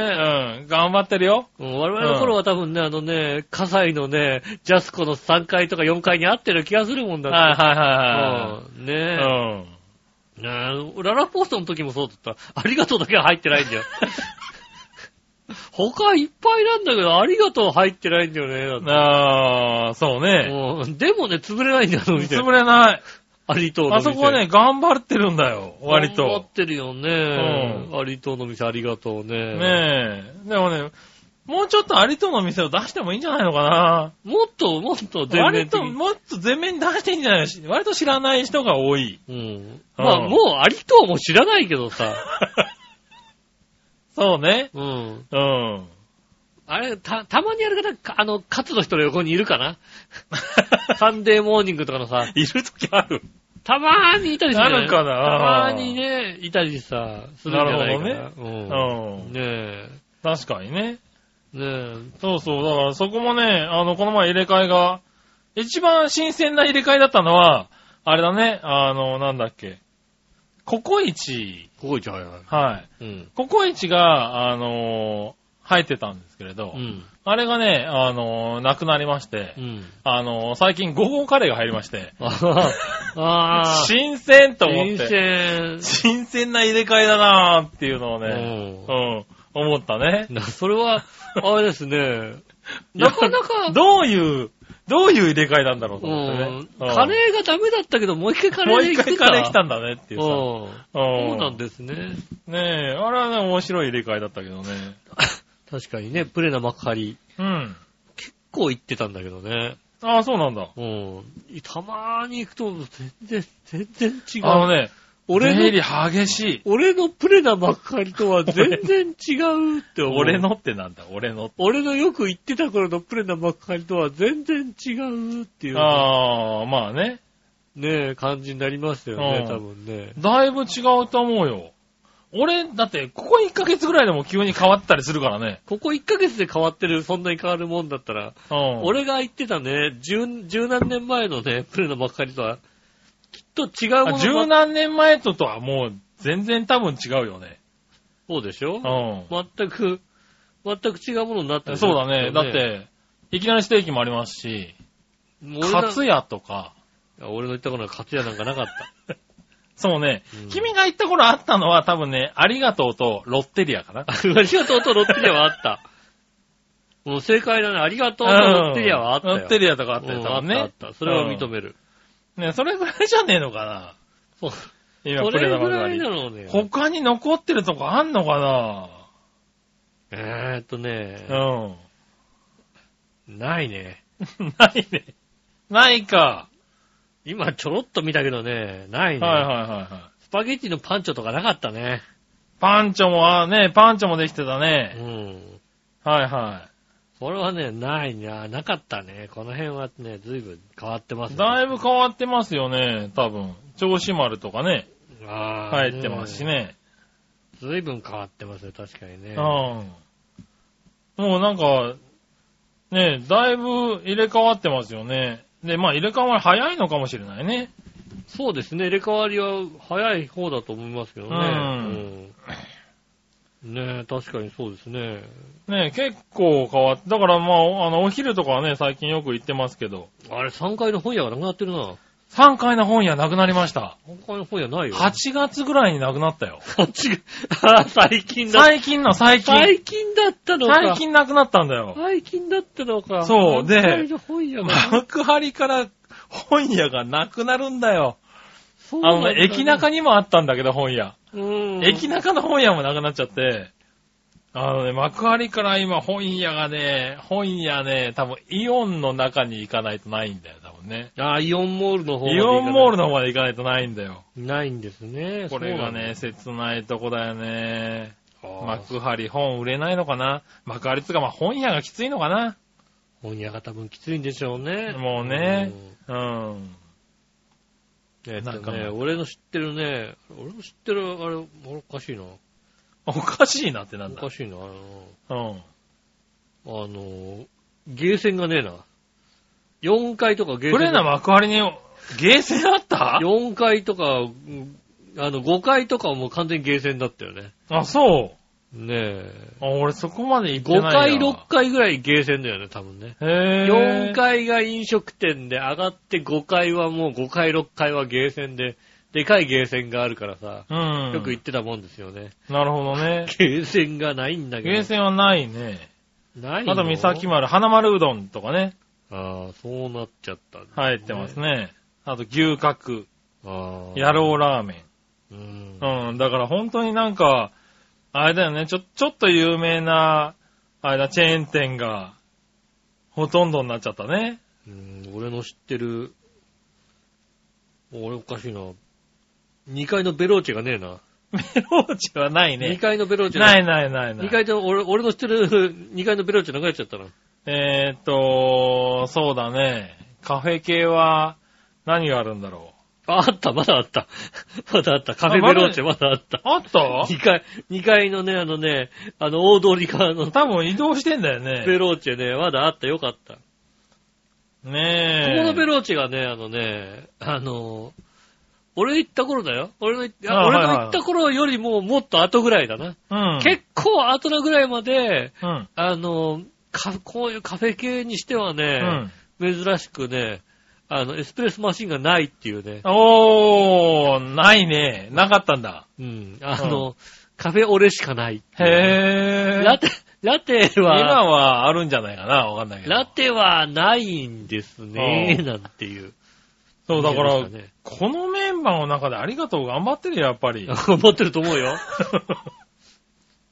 ん、頑張ってるよ。うん我々の頃は多分ね、あのね、葛西のね、ジャスコの3階とか4階にあってる気がするもんだって。はいはいはうんいはい。ねえ。ねえ、ララポーストの時もそうだった。ありがとうだけは入ってないんだよ。<laughs> 他いっぱいなんだけど、ありがとう入ってないんだよね。あー、そうね。うんでもね、潰れないんだよ。潰れない。アリトーの店。あそこはね、頑張ってるんだよ、割頑張っと。てるよね。アリトーの店ありがとうね。ねえ。でもね、もうちょっとアリトの店を出してもいいんじゃないのかな？もっと、もっと全面割と。もっと全面に出していいんじゃない？の割と知らない人が多い。うん。まあ、うんもうアリトーも知らないけどさ。<laughs> そうね。うん。うん。あれ、た、たまにやる方、かあの、カツの人の横にいるかな？サンデーモーニングとかのさ、いるときある。たまーにいたりする、あるかな？たまーにね、いたりさ、するんじゃないかな。なるうん。うん。ねえ。確かにね。ねえ。そうそう。だからそこもね、あの、この前入れ替えが、一番新鮮な入れ替えだったのは、あれだね、あの、なんだっけ。ココイチ。ここ行っちゃうよ。はい。うん。ココイチが、あの入ってたんですけれど、うん。あれがね、あのなくなりましてう、ん。あの最近ゴーゴーカレーが入りまして。新鮮と思っ新て、鮮。新鮮な入れ替えだなーっていうのをね、ううん、思ったね。なそれは、あれですね。<laughs> なかなか、どういう、どういう入れ替えなんだろうとう思ってね。ん。うんカレーがダメだったけど、もう一回カレもう一回カレー来たんだねっていうさ。そうなんですね。ねえ、あれはね、面白い入れ替えだったけどね。<laughs> 確かにね、プレナ幕張。うん。結構行ってたんだけどね。ああ、そうなんだ。うん。たまーに行くと、全然、全然違う。あのね、俺出入りの、激しい。俺のプレナ幕張とは全然違うって思う。<laughs> 俺のってなんだ、俺の。俺のよく行ってた頃のプレナ幕張とは全然違うっていう、ああ、まあね。ねえ、感じになりますよね、うん多分ね。だいぶ違うと思うよ。俺、だって、ここ1ヶ月ぐらいでも急に変わったりするからね。ここ1ヶ月で変わってる、そんなに変わるもんだったら、うん。俺が言ってたね、十、十何年前のね、プレナ幕張とは、きっと違うもの十何年前ととはもう全然多分違うよね。そうでしょ？う全く、全く違うものになってん。るそうだね。だっ、て、いきなりステーキもありますし、カツヤとか、俺の言った頃はカツ屋なんかなかった。<laughs> そうね、うん君が言った頃あったのは多分ね、ありがとうとロッテリアかな。<laughs> ありがとうとロッテリアはあった。もう正解だね。ありがとうとロッテリアはあったよ。ロッテリアとかあったよ、うん多分ね。あったあった。それは認める。ね、それぐらいじゃねえのかな。そう。今、そプレれぐらいなのね。他に残ってるとこあんのかえーっとね、なないね。うん。ないね。ないか。今ちょろっと見たけどね、ないね。はいはいはいはい。スパゲッティのパンチョとかなかったね。パンチョも、あね、パンチョもできてたうね。ん。はいはこれはね、ないな、なかったね。この辺はね、ずいぶん変わってますい。ね。だいぶ変わってますよね、多分。銚子丸とかね、あー入ってますし。ね。ずいぶん変わってますよ、確かにね。うん。もうなんか、ね、だいぶ入れ替わってますよね。で、まあ入れ替わり早いのかもしれないね。そうですね、入れ替わりは早い方だと思いますけどね。うんうんねえ、確かにそうですね。ね結構変わって、だからまあ、あの、お昼とかはね、最近よく行ってますけど、あれ、3階の本屋がなくなってるな。3階の本屋なくなりました。3階の本屋ないよ。8月ぐらいになくなったよ。8あ、最近だ。最近の最近。最近だったのか。最近なくなったんだよ。最近だったのか。そうで3階の本屋が。幕張から本屋がなくなるんだよ。そうなんだあのね、駅中にもあったんだけど、本屋。うん。駅中の本屋もなくなっちゃって、あのね、幕張から今本屋がね、本屋ね、多分イオンの中に行かないとないんだよ、多分ね。あ、イオンモールの方までイオンモールの方まで行かないとないんだよ。ないんですね。これがね、切ないとこだよね。だ、あー幕張本売れないのかな？幕張つうか、まあ本屋がきついのかな？本屋が多分きついんでしょうね。もうねうん。うん。えっとなんかね、俺の知ってるね、俺の知ってる、あれ、おかしいな。おかしいなってなんだ？おか。しいな。あの、うん。あのゲーセンがねえな。4階とかゲーセン。プレーな幕張にゲーセンあった？4階とか、うんあの、5階とかはもう完全にゲーセンだったよね。あ、そう。ねえ。あ、俺そこまで行って5ないな。階、6階ぐらいゲーセンだよね、多分ね。へ4ぇ階が飲食店で上がって5階はもう5階6階はゲーセンで、でかいゲーセンがあるからさ、うん。よく行ってたもんですよね。なるほどね。<laughs> ゲーセンがないんだけど。ゲーセンはないね。ないの？あと、三崎丸、花丸うどんとかね、ああ、そうなっちゃったんだ、入ってますね。あと、牛角、ああ。野郎ラーメうん。ン。うん。だから本当になんか、あれだよね、ちょ、ちょっと有名な、あれだ、チェーン店が、ほとんどになっちゃったね。うん俺の知ってる、俺おかしいな。2階のベローチェがねえな。メローチはない2ね。階のベローチェないないないない。2階で俺、俺の知ってる2階のベローチェ流れちゃったな。えーっと、そうだね。カフェ系は、何があるんだろああった、まだあった。<laughs> まだあった。カフェベローチェまだあった。う。あった？2階、2階のね、あのね、あの、大通り側の多分移動してんだよベね。ローチェね、まだあった。よかった。ねえ。ここのベローチェがね、あのね、あの、俺行った頃だよ。俺の行った、頃よりももっと後ぐらいだな。うん。結構後のぐらいまで、うん。あの、かこういうカフェ系にしてはうね、ん。珍しくね、あの、エスプレスマシンがないっていうね。おー、ないね。なかったんだ。うん。あの、カフェオレしかないっていうね、へー。ラテ、ラテ今は、はあるんじゃないかなわかんないけど。ラテはないんですね、うんなんていう。そう、だから、ねこのメンバーの中でありがとう頑張ってるよ、やっぱり。<laughs> 頑張ってると思うよ。<laughs>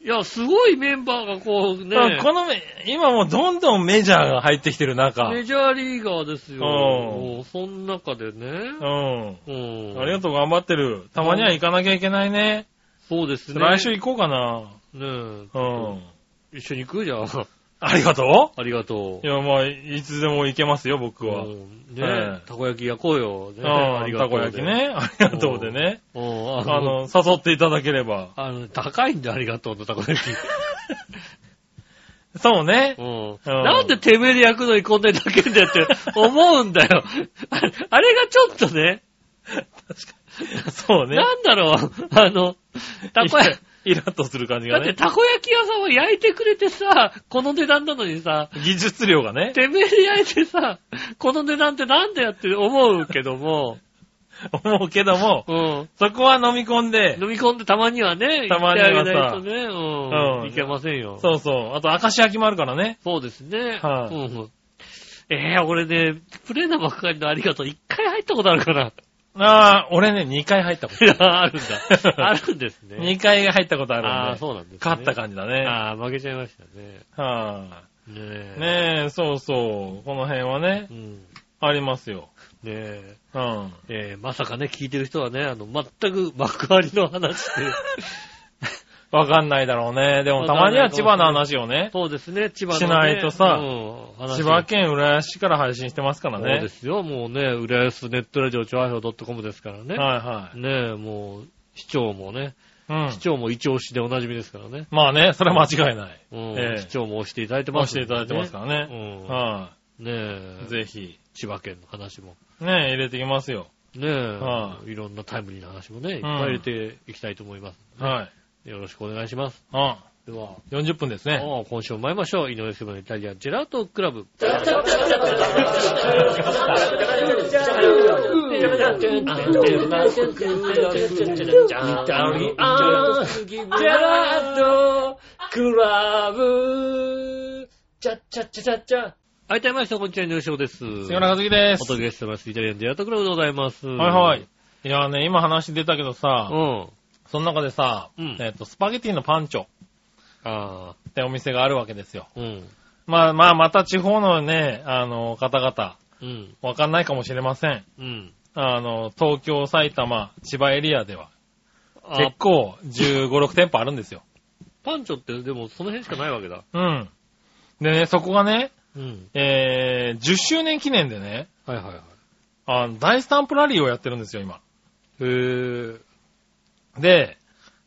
いや、すごいメンバーがこうね、このメ、今もうどんどんメジャーが入ってきてる中。メジャーリーガーですよ。うんもうその中でね。うん。うん。ありがとう頑張ってる。たまには行かなきゃいけないね。そうですね。来週行こうかな。ねえ。うん。一緒に行く？じゃん。ありがとありがとういや、まあ、いつでも行けますよ、僕う。は。うんねはいたこ焼き焼こうよ。ねうん、たこ焼き。ね。ありがとうでね。ありがとうでうんあの、誘っていただければ。あの、高いんだ、ありがとうのたこ焼き。<laughs> そうね。うん。うんなんでてめえで焼くのにこんなに高いんだよって思うんだよ。あれがちょっとね、<laughs> そうね。なんだろう、あの、たこ焼き、<laughs> イラッとする感じだってがね。たこ焼き屋さんは焼いてくれてさ、この値段なのにさ、技術量がね。てめえで焼いてさ、この値段ってなんだよって思うけども、<laughs> 思うけども、うん。そこは飲み込んで、飲み込んでたまにはね、たまにはさね、うん。うんいけませんよ。そうそう。あと、明石焼きもあるからね。そうですね。はいうん。えー、俺ね、プレーナばっかりのありがとう、一回入ったことあるかな。ああ、俺ね、2 <laughs> 回入ったことあるんだ。あるんですね。2回入ったことあああ、るんで。そうなんですね。勝った感じだね。ああ、負けちゃいましたね。はねえ。い。ねえ、そうそう。この辺はねう、ん。ねありますよ。え。うん。えーまさかね、聞いてる人はね、あの、全く幕張の話で。<laughs> わかんないだろうね。でもたまには千葉の話をね、そうですね、千葉の、ね。しないとさうん話千葉県浦安市から配信してますからそうでね。すよ、もうね、浦安ネットラジオ調和表 .com ですからね。はいはい。ねえ、もう、市長もね、うん市。長も一押しでおなじみですからね。まあね、それは間違いない。うんええ市長も押していただいてます、押していただいてますからね。ね。はうん。ねい。え。ぜひ、千葉県の話も。ね、入れてきますよ。ねえ。はいろんなタイムリーな話もね、いっぱい入れていきたいと思います。はい。よろしくお願いします。あでは、40分ですね。ああ今週も参りましょう。井上杉村のイタリアンジェラートクラブ。はい、どうもこんにちは、井上翔です。杉村和樹です。お届けしてます。イタリアンジェラートクラブでございます。ははいはい。。いやね、今話出たけどさ、うん。その中でさ、うんえっと、スパゲティのパンチョっああ、てお店があるわけですよ。うん。まあまあ、また地方のね、あの、方々、うん。わかんないかもしれません。うん。あの、東京、埼玉、千葉エリアでは、あ結構15、6店舗あるんですよ。パンチョってでもその辺しかないわけだ。うん。でね、そこがね、うん。えー、10周年記念でね、はいはいはい。あの、大スタンプラリーをやってるんですよ、今。へぇで、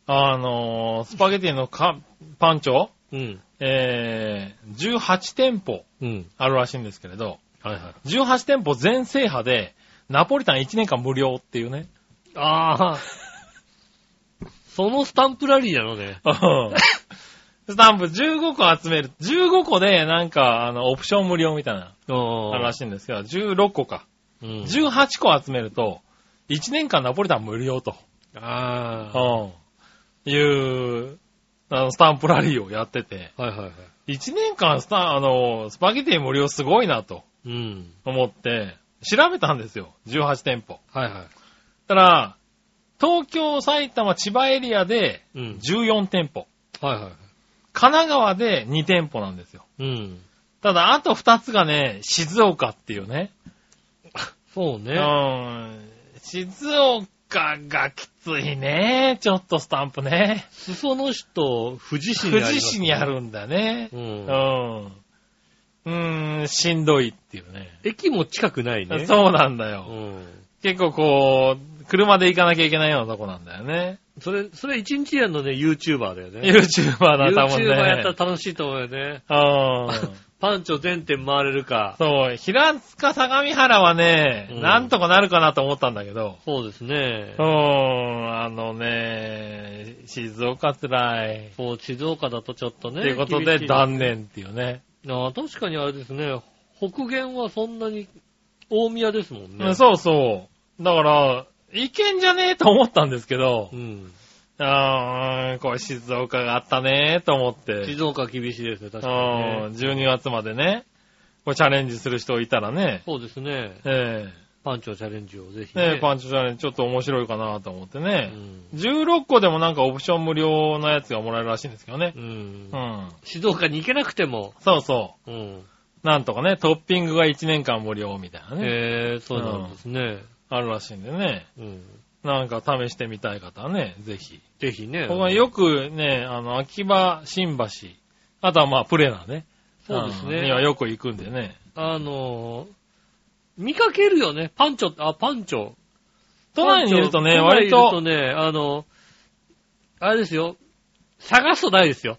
あのースパゲティのかパンチョ、うん。えー、18店舗うん。あるらしいんですけれど、はいはい。18店舗全制覇で、ナポリタン1年間無料っていうね。ああ。<laughs> そのスタンプラリーなのね。スタンプ15個集める。15個でなんか、あの、オプション無料みたいな、ああるらしいんですけど、16個か。うん。18個集めると、1年間ナポリタン無料と。ああ。うん。いう、あの、スタンプラリーをやってて、はいはいはい。1年間スタ、あの、スパゲティ無料すごいなとうん。思って、調べたんですよ。18店舗。はいはい。たら、東京、埼玉、千葉エリアでうん。14店舗。はいはい。神奈川で2店舗なんですよ。うん。ただ、あと2つがね、静岡っていうね。そうね。うん。静岡がきついね。ちょっとスタンプね。裾野市と富士市にあります富士市にあるんだね。う。うんん。うーん、しんどいっていうね。駅も近くないね。そうなんだうよ。ん。結構こう、車で行かなきゃいけないようなとこなんだよね。それ、それ一日やるのね、YouTuber だよね。YouTuber だ、多分 YouTuber やったね。ら楽しいと思うよね。うん。パンチョ全店回れるか。そう、平塚相模原はね、うんなんとかなるかなと思ったんだけど、そうですねう。ん、あのね、静岡つらい。そう、静岡だとちょっとね。ということで厳しい断念っていうね。ああ確かにあれですね。北限はそんなに大宮ですもんね。うんそうそう。だから、いけんじゃねえと思ったんですけどう、ん。あーこれ静岡があったねと思って、静岡は厳しいですね、確かうんにね。12月までね、これチャレンジする人いたらね、そうですね。えパンチョチャレンジをぜひえねね。パンチチャレンジちょっと面白いかなと思ってうね。ん。16個でもなんかオプション無料のやつがもらえるらしいんですけどねう。んう。ん。静岡に行けなくても。そうそうん。う。なんとかね、トッピングが1年間無料みたいなね。へえ、そうなんですね。あるらしいんでね。うん。なんか試してみたい方はね、ぜひ。ぜひね。ここはよくね、あの、秋葉、新橋、あとはまあ、プレナーね。そうですねんにはよく行くんでね。あのー、見かけるよね。パンチョ、あ、パンチョ。都内にいるとね、都内割にいるとと、ね、あの、あれですよ。探すとないですよ。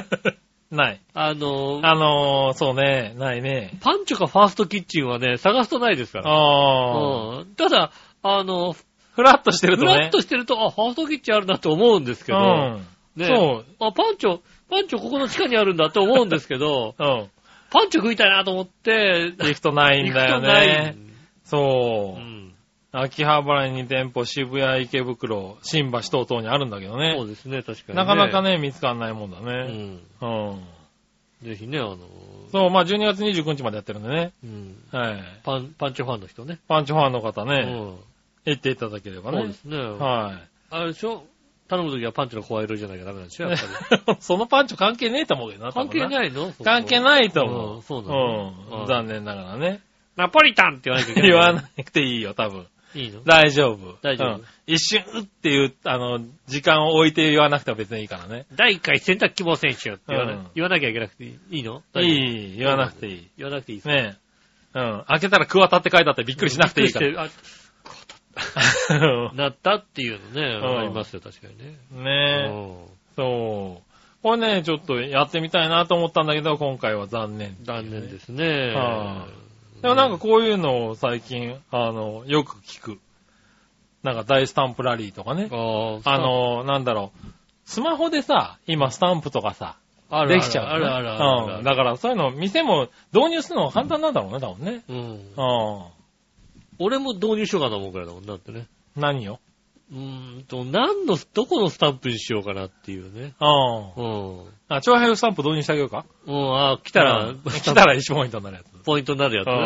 <laughs> ない。あの、あのー、そうね、ないね。パンチョかファーストキッチンはね、探すとないですから。ああ、うん。ただ、あの、ふらっとしてるとね。ふらっとしてると、あ、ファーストキッチンあるなって思うんですけど、うん。ねそう。あ、パンチョ、パンチョここの地下にあるんだって思うんですけど、<laughs> うん。パンチョ食いたいなと思って、行くとないんだよね。そうう。ん。秋葉原に2店舗、渋谷、池袋、新橋等々にあるんだけどそうね。ですね、確かに、ね。なかなかね、見つかんないもんだうね。ん。うん。ぜひね、あの、そう、まあ12月29日までやってるんでね。うん。はい。パン、パンチョファンの人ね。パンチファンの方ね、うん。行っていただければねそうで。すね。はあれでしょ？頼むときはパンチの声色じゃなきゃダメなんでしょ？やっぱり。い。<laughs> そのパンチ関係ねえと思うけどな。関係い。ないの？関係ないとう思う。んそうなのうん。うん残念ながらね。ナポリタンって言わなきゃいけない。言わなくていいよ、多分。いいの？大丈夫。大丈夫うん一瞬、うっていう、あの、時間を置いて言わなくても別にいいからね。第1回選択希望選手って言わな,、うん言わなきゃいけなくていいいいのいい、言わなくていい。言わなくていいですねえ。うん。開けたら桑田って書いてあってびっくりしなくていいから。<laughs> なったっていうのね、うんありますよ、確かにね。ねえ。そう。これね、ちょっとやってみたいなと思ったんだけど、今回は残念。残念ですね。はでもなんかこういうのを最近、あの、よく聞く。なんか大スタンプラリーとかね。ああ、の、なんだろう。スマホでさ、今スタンプとかさ、あるできちゃう、あるあるあるある。うん。だからそういうの、店も導入するのが簡単なんだろうね、多分ね。うん。うん。俺も導入しようかと思うくらいだもんだってね。何ようーんと、何の、どこのスタンプにしようかなっていうね。うん。うん。あ、長編スタンプ導入してあげようかうん、あ、来たら、うん来たら1ポイントになるやつ。ポイントになるやつね。う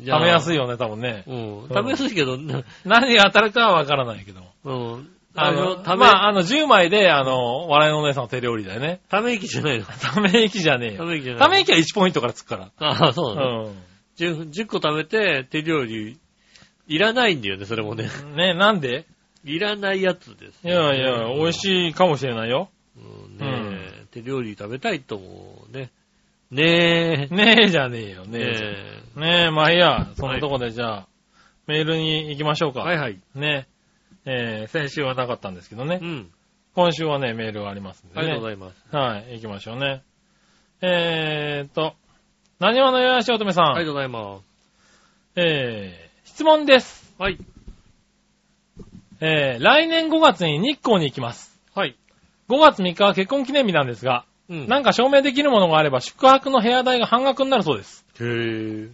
うん。貯めやすい。いよね、多分ね。うん。貯めやすいけど、な何が当たるかはわからないけど。うん。あの、あの、ため、まあ、あの、10枚で、あの、笑いのお姉さんの手料理だよね。ため息じゃないの。ため息じゃねえよ。ため息じゃない。ため息は1ポイントからつくから。ああ、そうなの。う 10, 10個貯めて、手料理、いらないんだよね、それもね。ん。ねなんで？いらないやつです、いやいや、美味い。しいかもしれないよ。うんねえ、手料理食べたいと思うね。ねえ。ねえじゃねえよ、ねねえ。え。ねえ、まあいいや、そんなとこでじゃあ、メールに行きましょうか。はいはい。ねえ、先週はなかったんですけどねう。ん。今週はね、メールがありますんでありがとうごね。ざいます。はい、行きましょうね。えーっと、何話のよやしおとめさん。ありがとうございます。えー、質問です。はい。えー、来年5月に日光に行きます。はい。5月3日は結婚記念日なんですが、うん。なんか証明できるものがあれば宿泊の部屋代が半額になるそうです。へぇ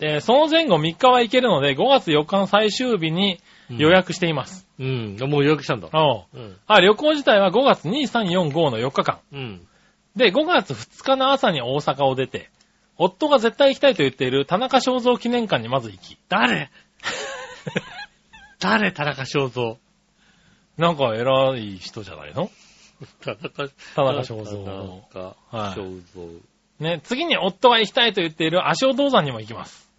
で、その前後3日は行けるので、5月4日の最終日に予。約しています。うん。もう予約したんだ。おううん。あ、旅行自体は5月2、3、4、5の4日間。うん。で、5月2日の朝に大阪を出て、夫が絶対行きたいと言っている田中正造記念館にまず行き、誰？誰？田中正造。なんか偉い人じゃないの？田中、田中正造。田中はい正造。ね、次に夫が行きたいと言っている足尾銅山にも行きます。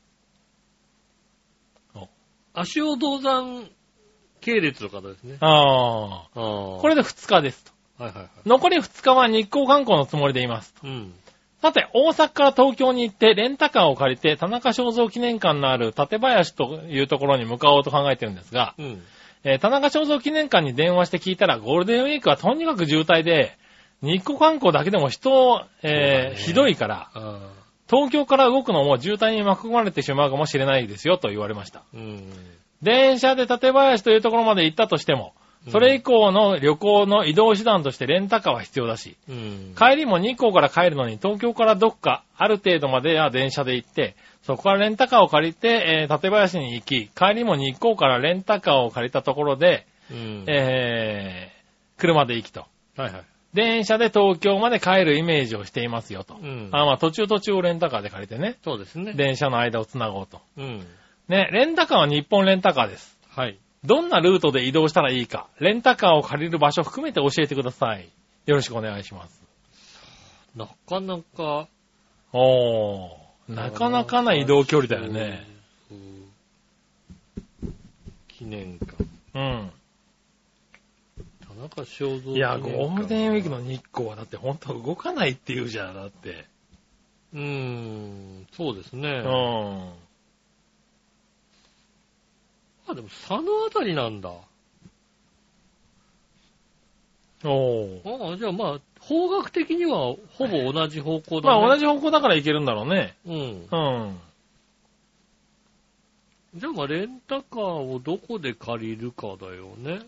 足尾銅山系列の方ですね。ああ。これで2日ですと。はいはいはい。残り2日は日光観光のつもりでいます。うん。さて、大阪から東京に行って、レンタカーを借りて、田中正造記念館のある館林というところに向かおうと考えてるんですが、うん。えー田中正造記念館に電話して聞いたら、ゴールデンウィークはとにかく渋滞で、日光観光だけでも人、えーねひどいから、ああ。東京から動くのも渋滞に巻き込まれてしまうかもしれないですよと言われました。うん。電車で館林というところまで行ったとしても、それ以降の旅行の移動手段としてレンタカーは必要だし、うん。帰りも日光から帰るのに東京からどっかある程度までは電車で行って、そこからレンタカーを借りて、えー、館林に行き、帰りも日光からレンタカーを借りたところで、うん。えー、車で行きと。はいはい。電車で東京まで帰るイメージをしていますよと。うん。あまあ途中途中をレンタカーで借りてね、そうですね。電車の間を繋ごうと。うん。ね、レンタカーは日本レンタカーです。はい。どんなルートで移動したらいいか、レンタカーを借りる場所含めて教えてください。よろしくお願いします。なかなか。おー、なかなかな移動距離だよね。記念館。うん。田中正造いや、ゴールデンウィークのに。日光はだって本当動かないって言うじゃん、だって。うーん。そうですね。うん。あ、でも佐野あたりなんだ。おー。ああ、じゃあまあ、方角的にはほぼ同じ方向だね。まあ同じ方向だから行けるんだろうね。うん。うん。じゃあまあ、レンタカーをどこで借りるかだよね。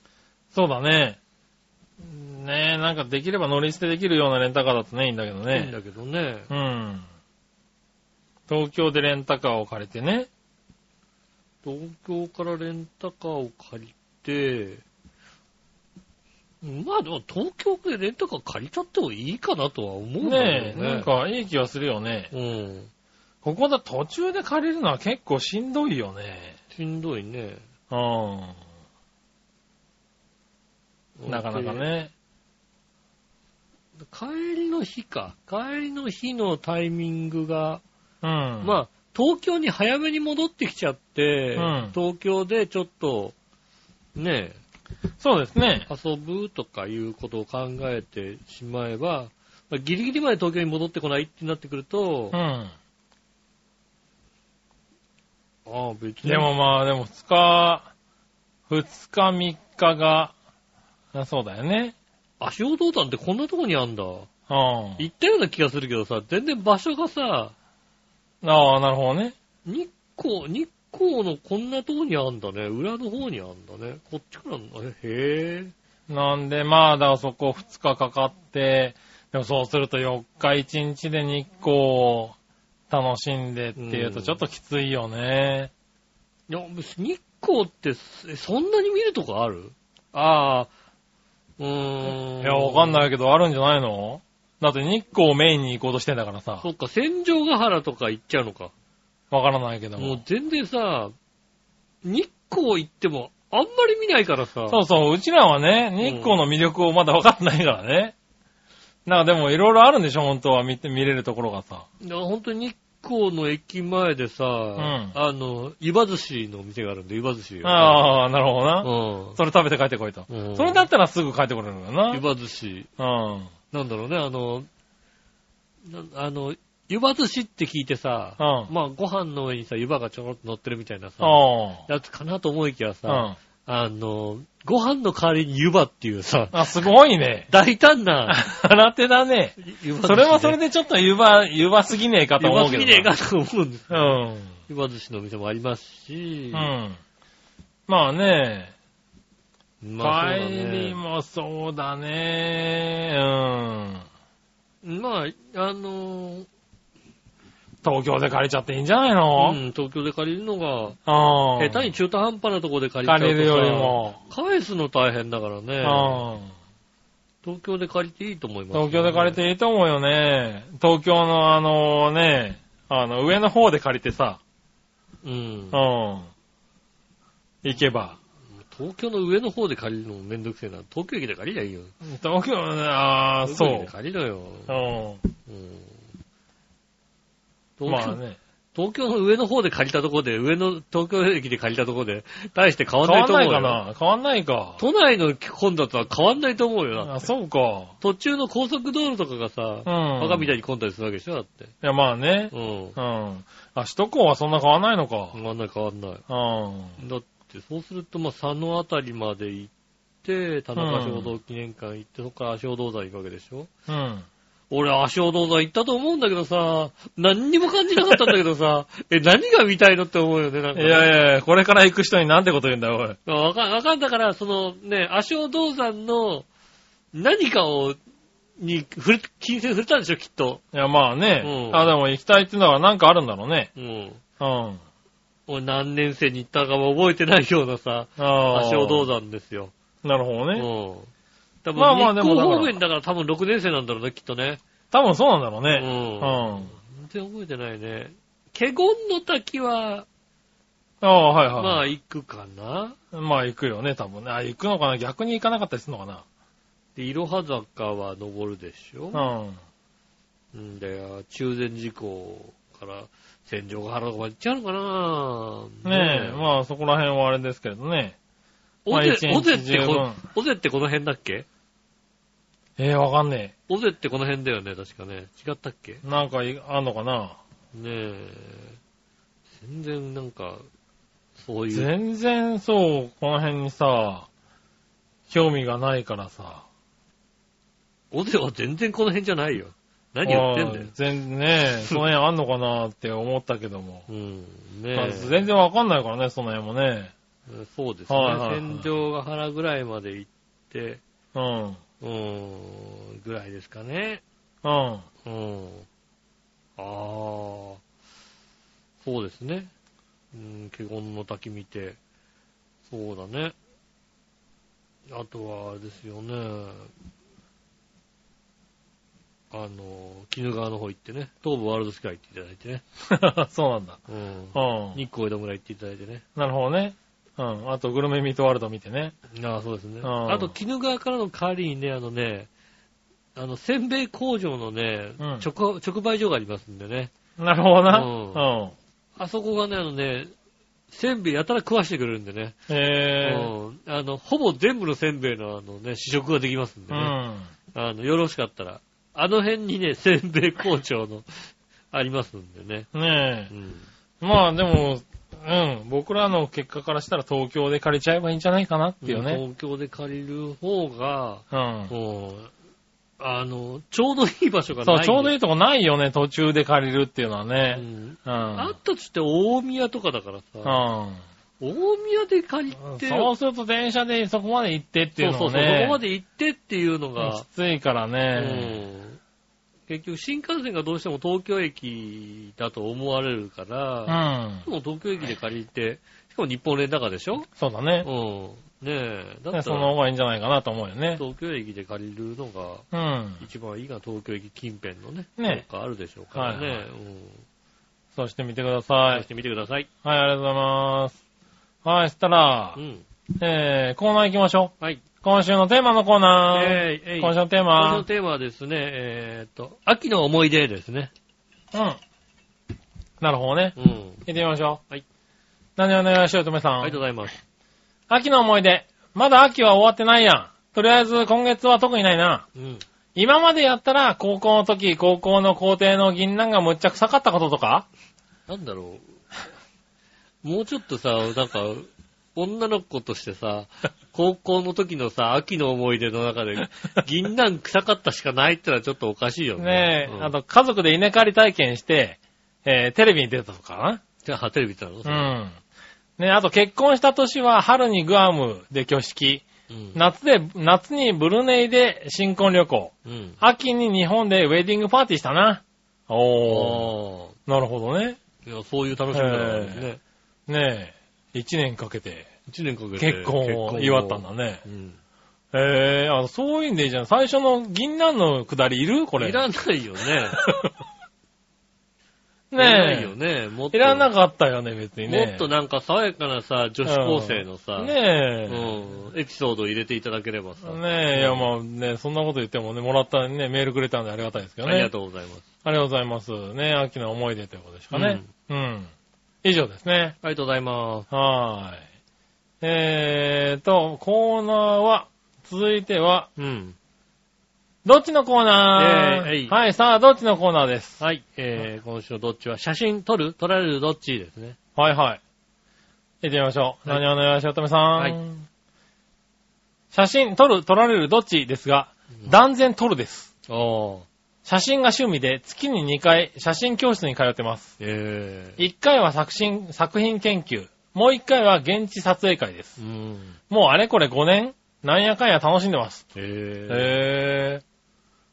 そうだね。ねえ、なんかできれば乗り捨てできるようなレンタカーだとね、いいんだけどいいんね。だけどね。うん。東京でレンタカーを借りてね。東京からレンタカーを借りて、まあでも東京でレンタカー借りちゃってもいいかなとは思うけどね。なんかいい気がするよね。うん。ここだ途中で借りるのは結構しんどいよね。しんどいね。うん。なかなか。ね。で帰りの日か。帰りの日のタイミングが、うん。まあ、東京に早めに戻ってきちゃって、うん東京でちょっと、ねそうですね。遊ぶとかいうことを考えてしまえば、まあギリギリまで東京に戻ってこないってなってくると、うん。ああ、別に。でもまあ、でも2日2日3日が、あそうだよね。足尾銅山ってこんなとこにあんだ。うん。行ったような気がするけどさ、全然場所がさ、ああ、なるほどね。日光、日光のこんなとこにあんだね。裏の方にあんだね。こっちからんだね。へえ。なんで、まあ、だからそこ2日かかって、でもそうすると4日1日で日光を楽しんでっていううんとちょっときついよね。いや、別に日光って、えそんなに見るとこあるああ、うーん。いや、わかんい。ないけどあるんじゃないのだって日光をメインに行こうとしてんだからさそ。っか、戦場ヶ原とか行っちゃうのか。わからないけども。もう全然さ、日光行ってもあんまり見ないからさ。そうそう、うちらはね、日光の魅力をまだわかんないからね。なんかでもいろいろあるんでしょ、本当は見て、見れるところがさ。いや本当に日光の駅前でさ、んあの、湯葉寿司の店があるんで、湯葉寿司。ああ、なるほどな。うん。それ食べて帰ってこいと。うんそれだったらすぐ帰ってこれるよな。湯葉寿司。うん。なんだろうね、あの、なあの、湯葉寿司って聞いてさ、うんまあご飯の上にさ、湯葉がちょろっと乗ってるみたいなさ、あやつかなと思いきやあ。うさ、ん。あの、ご飯の代わりに湯葉っていうさ、あ、すごいね。大胆な新手だね。湯葉寿司、それはそれでちょっと湯葉、湯葉すぎねえかと湯思うけどな。葉すぎねえかと思うんですうよ。ん。湯葉寿司のお店もありますし、うん。まあね、まあそうだ帰ねりもそうだね。うん。まあ、あの東京で借りちゃっていいんじゃないの？うん、東京で借りるのが、うん。下手に中途半端なところで借りちゃうとさ借りるよりも。返すの大変だからね。うん。東京で借りていいと思います、東京で借りていいと思うよね。東京のあのね、あの上の方で借りてさ、うんう。ん。行けば。東京の上の方で借りるのもめんどくせえな。東京駅で借りりゃいいよ。東京、ああ、そ東京駅でう。借りろよ。ううんん。ま東京あね。東京の上の方で借りたところで、上の東京駅で借りたところで、大して変わん変わんないと思うよ。ないかな変わんないか。都内の混雑は変わんないと思うよな。あ、そうか。途中の高速道路とかがさ、うん。バカみたいに混んだりするわけでしょだって。いや、まあね。うん。うん。あ、首都高はそんな変わんないのか。変わんない変わんない。うん。だって、そうすると、まあ、佐野あたりまで行って、田中小道記念館行って、そこから足尾銅山行くわけでしょ？うん。俺、足尾銅山行ったと思うんだけどさ、何にも感じなかったんだけどさ、え、何が見たいのって思うよね、なんいかね。やいや、これから行く人になんてこと言うんだよ、おい。わかん、わかんだから、そのね、足尾銅山の何かを、に、触れ、金銭触れたんでしょ、きっと。いや、まあね。うんあ、でも行きたいっていうのはなんかあるんだろうね。うん。うん。俺何年生に行ったかも覚えてないようなさ。足尾銅山ですよ。なるほどね。うん。多分、まあまあでもだから方面だから多分6年生なんだろうね、きっとね。多分そうなんだろううね。ん。うん。全然覚えてないね。華厳の滝は、ああ、はいはい。まあ行くかな。まあ行くよね、多分ね。あ、行くのかな？逆に行かなかったりするのかで、いろは坂は登るでしょ。なうんで、中禅寺湖から戦場ヶ原とかまで行っちゃうのかなうん。ねえ、まあそこら辺はあれですけどね。まあ尾瀬、ってこ尾瀬ってこの辺だっけ？ええわかんね尾瀬ってこの辺だよね、確かね。違ったっけ？ねえ。なんかいあんのかな？え。全然なんか、そういう。全然そう、この辺にさ、興味がないからさ。尾瀬は全然この辺じゃないよ。何言ってんだよ。全ねえ、その辺あんのかなって思ったけども。<laughs> うん。まあね全然わかんないからね、その辺もね。え。そうですね。はいはいはい戦場ヶ原ぐらいまで行って、うん。うーん、ぐらいですかね。うん。うん。ああ、そうですね。うん、華厳の滝見て、そうだね。あとは、あれですよね。あの、鬼怒川の方行ってね、東武ワールドスカイ行っていただいてね。<laughs> そうなんだ。うん。うん。日光江戸村行っていただいてね。なるほどね。うん。あと、グルメミートワールド見てね。ああ、そうですね。うんあと、鬼怒川からの代わりにね、あのね、あの、せんべい工場のね、うん直、直売所がありますんでね。なるほどな。うんうん。あそこがね、あのね、せんべいやたら食わしてくれるんでね。へえ。うん。あの、ほぼ全部のせんべいのあのね、試食ができますんでね。うん。あの、よろしかったら。あの辺にね、<laughs> せんべい工場の、ありますんでね。ねうん。え。まあでも、うん。僕らの結果からしたら東京で借りちゃえばいいんじゃないかなっていうね。東京で借りる方が、うん。もう、あの、ちょうどいい場所がそう、ない。ちょうどいいとこないよね、途中で借りるっていうのはうね。んうん。あったとして大宮とかだからさ、うん。大宮で借りて、そうすると電車でそこまで行ってっていうのそうそうそう。そこまで行ってっていうのがき、ついからうね。ん結局新幹線がどうしても東京駅だと思われるかうら、ん。もう東京駅で借りて、しかも日本レンタカーでしょ？そうだね。うん。ねえ、だったねその方らがいいんじゃないかなと思うよね。東京駅で借りるのがうん。一番いいが東京駅近辺のね、ねかあるでしょうからね。はいはいうん。そうしてみてくださいそし。てみてください。はい、ありがとうございます。はい、そしたらう、ん。えー、コーナー行きましょう。はい。今週のテーマのコーナー。えいえい今週のテー今週のマ。テーマはですね、えーっと、秋の思い出ですね。うん。なるほどね。うん。行ってみましょう。はい。何お願いしよう、とめさん。ありがとうございます。秋の思い出。まだ秋は終わってないやん。とりあえず今月は特にないな。うん。今までやったら、高校の時、高校の校庭の銀杏がむっちゃ臭かったこととか？なんだろう。もうちょっとさ、なんか、女の子としてさ、<laughs> 高校の時のさ、秋の思い出の中で、銀杏臭かったしかないってのはちょっとおかしいよね。ねえ、うんあと家族で稲刈り体験して、えー、テレビに出たとかな？じゃあ、テレビってなの？うん。ね、あと結婚した年は春にグアムで挙式、うん。夏で、夏にブルネイで新婚旅行、うん。秋に日本でウェディングパーティーしたな。おー。おなるほどね。ー。いや、そういう楽しみ方なんですね。ねえ、一年かけて一年かけて。結婚を祝ったんだね。うん。へえ、あ、そういうんでいいじゃん。最初の銀杏のくだりいる？これ。いらないよね。<laughs> いらないよねね。もっえ。と。いらなかったよね、別にね。もっとなんか爽やかなさ、女子高生のさ、ねうん、エピソードを入れていただければさ。え。ねえ、いやまあね、そんなこと言ってもね、もらったね、メールくれたんでありがたいですけどね。ありがとうございます。ありがとうございます。ね秋の思い出ということですかね。うん。以上ですね。ありがとうございます。はーい。えーと、コーナーは、続いては、うん。どっちのコーナー、えーはい、さあ、どっちのコーナーです？はい。えー、今週のどっちは写真撮る撮られるどっちですね。はいはい。行ってみましょう。はい何をお願いしよう、とめさん。はい写真撮る、撮られるどっちですが、断然撮るです。おー。写真が趣味で月に2回写真教室に通ってます。え1回は作品、作品研究。もう1回は現地撮影会ですー。。うん。もうあれこれ5年？なんやかんや楽しんでます。えー。へー。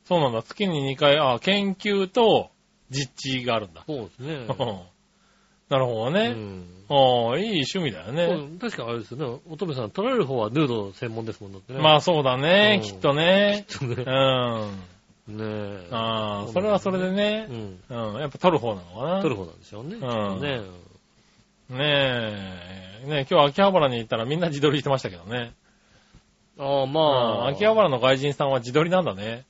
そうなんだ。月に2回、あ、研究と実地があるんだ。そうですね。<laughs> なるほどうね。ん。ああ、いい趣味だよね。確かあれですよね。乙女さん、撮られる方はヌード専門ですもんだってね。まあそうだね、うんきっとね。そうねうん。。あねえ。あ、それはそれでねう。ん。うん。やっぱ撮る方なのかな。撮る方なんでしょうね。んきっとね。ねえ。ねえ、今日秋葉原に行ったらみんな自撮りしてましたけどね。ああ、まうんあ。秋葉原の外人さんは自撮りなんだね。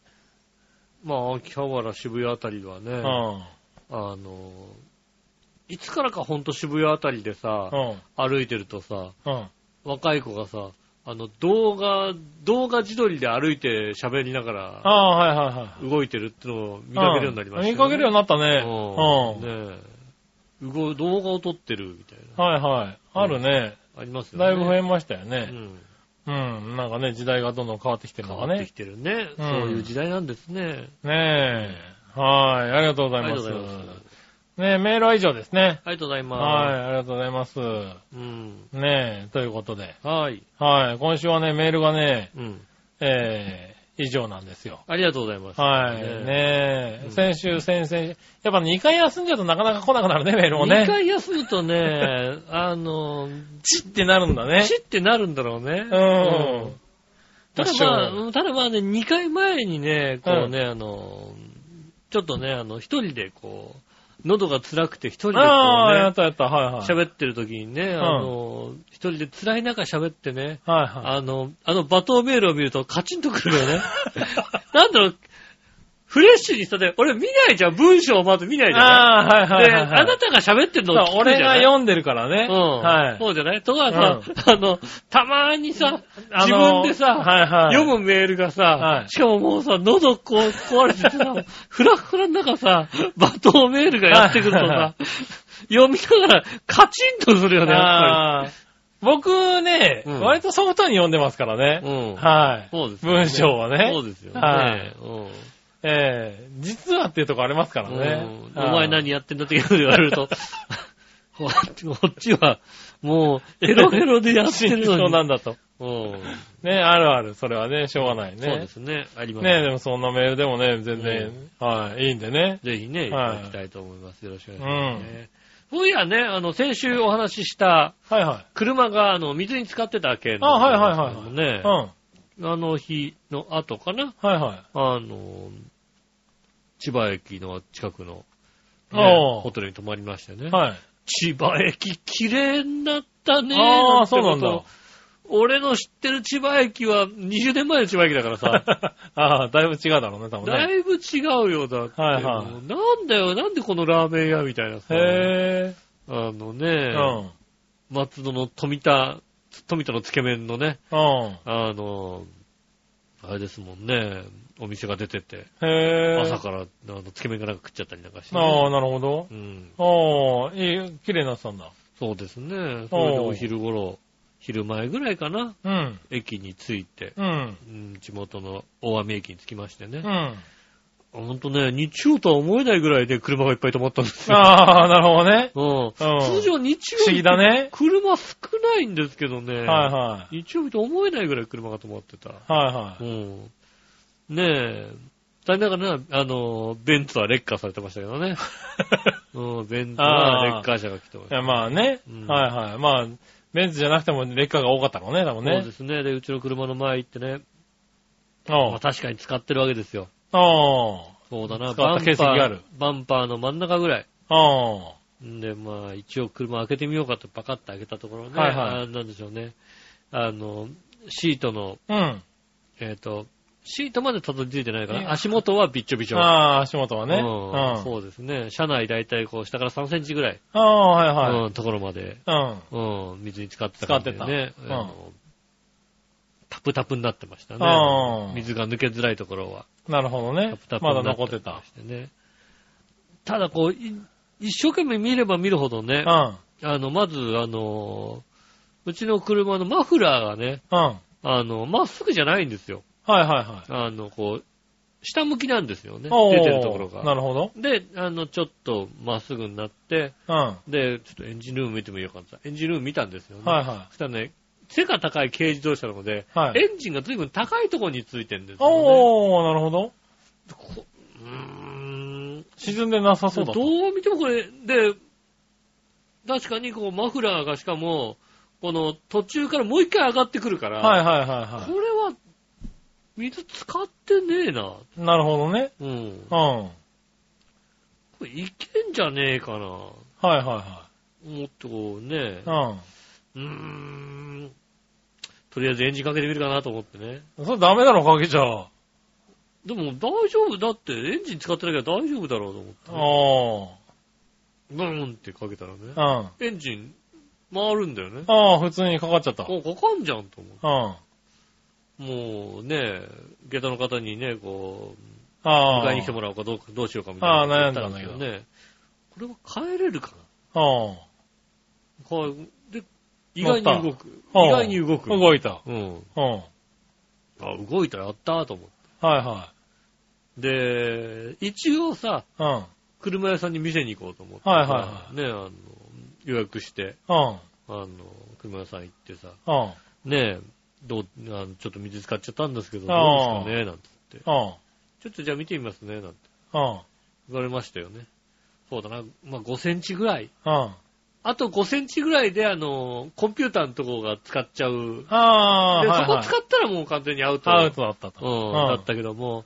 まあ、秋葉原、渋谷あたりはね、うん。あの、いつからかほんと渋谷あたりでさ、うん。歩いてるとさ、うん。若い子がさ、あの、動画、動画自撮りで歩いて喋りながあらあ、はいはいはい。動いてるってのを見かけるようになりました、うん見かけるようになったね。うん。うん。ねえ動動画を撮ってるみたいな。はいはい。あるね。ありますよね。だいぶ増えましたようね。ん。うん。なんかね、時代がどんどん変わってきてるのがね変わってき。てるね。うんそういう時代なんですね。ねえ。はい。ありがとうごありがざいます。とうございます。ねえ、メールは以上ですね。ありがとうございはい。まありがとうございます。す。うん。ねえ、ということで。はい。はい。今週はね、メールがね、うん。えー、以上なんですよ。ありがとうございます。はい。ねねえ、うん先週、先々週。やっぱ2回休んじゃうとなかなか来なくなるね、メールもね。2回休むとね、<laughs> あの、チってなるんだね。チってなるんだろうね。うん。ただまあ、うんただまあね、2回前にね、こうね、あの、ちょっとね、あの、一人でこう、喉が辛くて一人でこああ、やったやった、はいはい。喋ってる時にね、あの、一人で辛い中喋ってね、はいはい。あの、あの罵倒メールを見るとカチンとくるよね。<laughs> なんだろう、フレッシュにしたで、俺見ないじゃん、文章をまず見ないじゃん。ああ、はいはいで、はいはい。あなたが喋ってるのを聞くじゃない？が読んでるからね。うん。はい。そうじゃない？とかさ、あの、たまーにさ、自分でさ、はいはい。読むメールがさ、はいしかももうさ、喉こう壊れててさ、<laughs> フラフラの中さ、罵倒メールがやってくるとさ、読みながらカチンとするよね、やっぱあー僕ね、うん割とソフトに読んでますからね。り。うん。はい。そうです文章はね。そうですよね。はいうんええ実はっていうとこありますからね。うんお前何やってんだって言われると、<laughs> こっちは、もう、エロエロでやって真るのに。相なんだと。うんね、あるある。それはね、しょうがないね。そうですね。ありますねでもそんなメールでもね、全然、はい、いいんでね。ぜひね、いたはいだきたいと思います。よろしくお願いしますね。そういやね、あの、先週お話ししたはいはい。車が、あの、水に浸かってた件あはいはいはいはいねうん。、はあの日の後かな、いはい。あの、千葉駅の近くの、ねホテルに泊まりましてね。はい。千葉駅綺麗になったね。ああ、そうなんだ。俺の知ってる千葉駅は20年前の千葉駅だからさ、<laughs> ああ、だいぶ違うだろうね、多分ね。だいぶ違うよ、だって。はいはいなんだよ、なんでこのラーメン屋みたいなさ。へあのえ。ね、うん。松戸の富田、富田のつけ麺のね、うん。あの、あれですもんね、お店が出てて。朝からあのつけ麺がなんか食っちゃったりなんかして、ああ、なるほどう。ん。ああ、いい、綺麗になってたんだ。そうですね。それでお昼頃、昼前ぐらいかな、うん。駅に着いて、うん。うん、地元の大網駅に着きましてね。うん。ほんとね、日曜とは思えないぐらいで車がいっぱい止まったんですよ。ああ、なるほどね。<laughs> うん。通常日曜不思議だね車少ないんですけどね。はいはい。日曜日と思えないぐらい車が止まってた。はいはうん。ねえ。残念ながら、あの、ベンツはレッカーされてましたけどね。<laughs> うん、ベンツはレッカー車が来てましい。いた。や、まあねう。んはいはい。まあ、ベンツじゃなくても劣化が多かったろうね、多分ねそうで。すね。で、うちの車の前行ってね、おうまあ、確かに使ってるわけですよ。おうそうだな、バンパーバンパーの真ん中ぐらい。おうんで、まあ、一応車開けてみようかとパカッと開けたところね、はいはいあなんでしょうね。あの、シートの、うん。えっ、と、シートまでたどり着いてないから、足元はびっちょびちょ。ああ、足元はね。うんうん。そうですね。車内だいたいこう下から3センチぐらい、ああ、はいはい。うん、ところまで、うん。うん、水に浸かってた感じでね。浸かってたあのタプタプになってましたあねー。水が抜けづらいところは。なるほどねタプタ。プまだ残ってた。ただこう、い一生懸命見れば見るほどねう、ん。あの、まず、あの、うちの車のマフラーがね、うん。はいあの、まっすぐじゃないんですよ。はいはい。あの、こう、下向きなんですよね。出てるところが。なるほど。で、あの、ちょっとまっすぐになって、うん。で、ちょっとエンジンルーム見てもいいよかった。エンジンルーム見たんですよね。はいはそしたらね、背が高い軽自動車なので、い。はい。エンジンが随分高いところについてるんですよね。おー、なるほど。こうーん沈んでなさそうだどと。う見てもこれ、で、確かにこうマフラーがしかも、この途中からもう一回上がってくるから、はいはいはこれは、水使ってねえな。いはい。なるほどね。うん。うん。これいけんじゃねえかな。はいは思ってこうねい。はうーん。とりあえずエンジンかけてみるかなと思ってね。い。うん。それダメだろ、かけちゃう。でも大丈夫だって、エンジン使ってなきゃ大丈夫だろうと思って、ね。おー。ブーンってかけたらねうん。。あエンジン回るんだよね。あ、普通にかかっちゃった。もうかかんじゃんと思って。うん。もうね、下駄の方にね、こう、ああ。迎えに来てもらおうかどうか、どうしようかみたいな。ああ悩んだんだけどね。これは帰れるかうん。なこうで、意外に動く。うん意外に動く。動いた。うん。うん。はあ、動いたらやったーと思って。いはで、一応さ、い。うん。車屋さんに店に行こうと思ってさ。はいはいはね、あの、予約して、うん。あの、車屋さん行ってさ、うん。ねえ、どう、あのちょっと水使っちゃったんですけど、どうですかねなんて言って。うん。ちょっとじゃあ見てみますねなんてうん。言われましたよね。そうだな、まあ5センチぐらい。うん。あと5センチぐらいで、あの、コンピューターのとこが使っちゃう。ああ、で、はいはい。そこ使ったらもう完全にアウト。アウトだったと。うん、だったけども、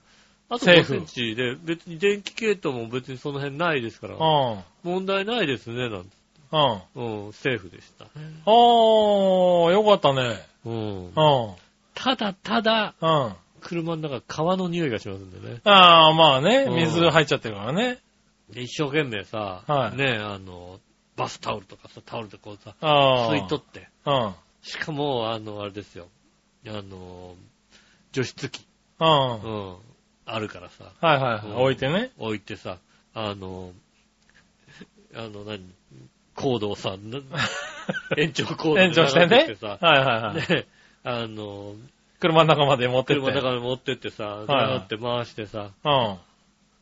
あと5センチで、別に電気系統も別にその辺ないですから、うん。問題ないですね、なんて。うん。うん、セーフでした。おー、よかったね。うんう。ん。ただただ、うん。車の中、川の匂いがしますんでね。ああ、まあねう、ん水入っちゃってるからね。で一生懸命さ、はいね、あの、バスタオルとかさ、タオルでこうさ、ああ。吸い取って。うん。しかも、あの、あれですよ。あの、除湿機。うん。うはいん。あるからさ、はいはい。うん置いてね。置いてさ、あの、あの、何？コードをさ、な <laughs> 延長コードで延長してね流さ。はいはいはい。ね、あの、車の中まで持ってって。車の中に持ってってさ、はいだって回してさ、うん。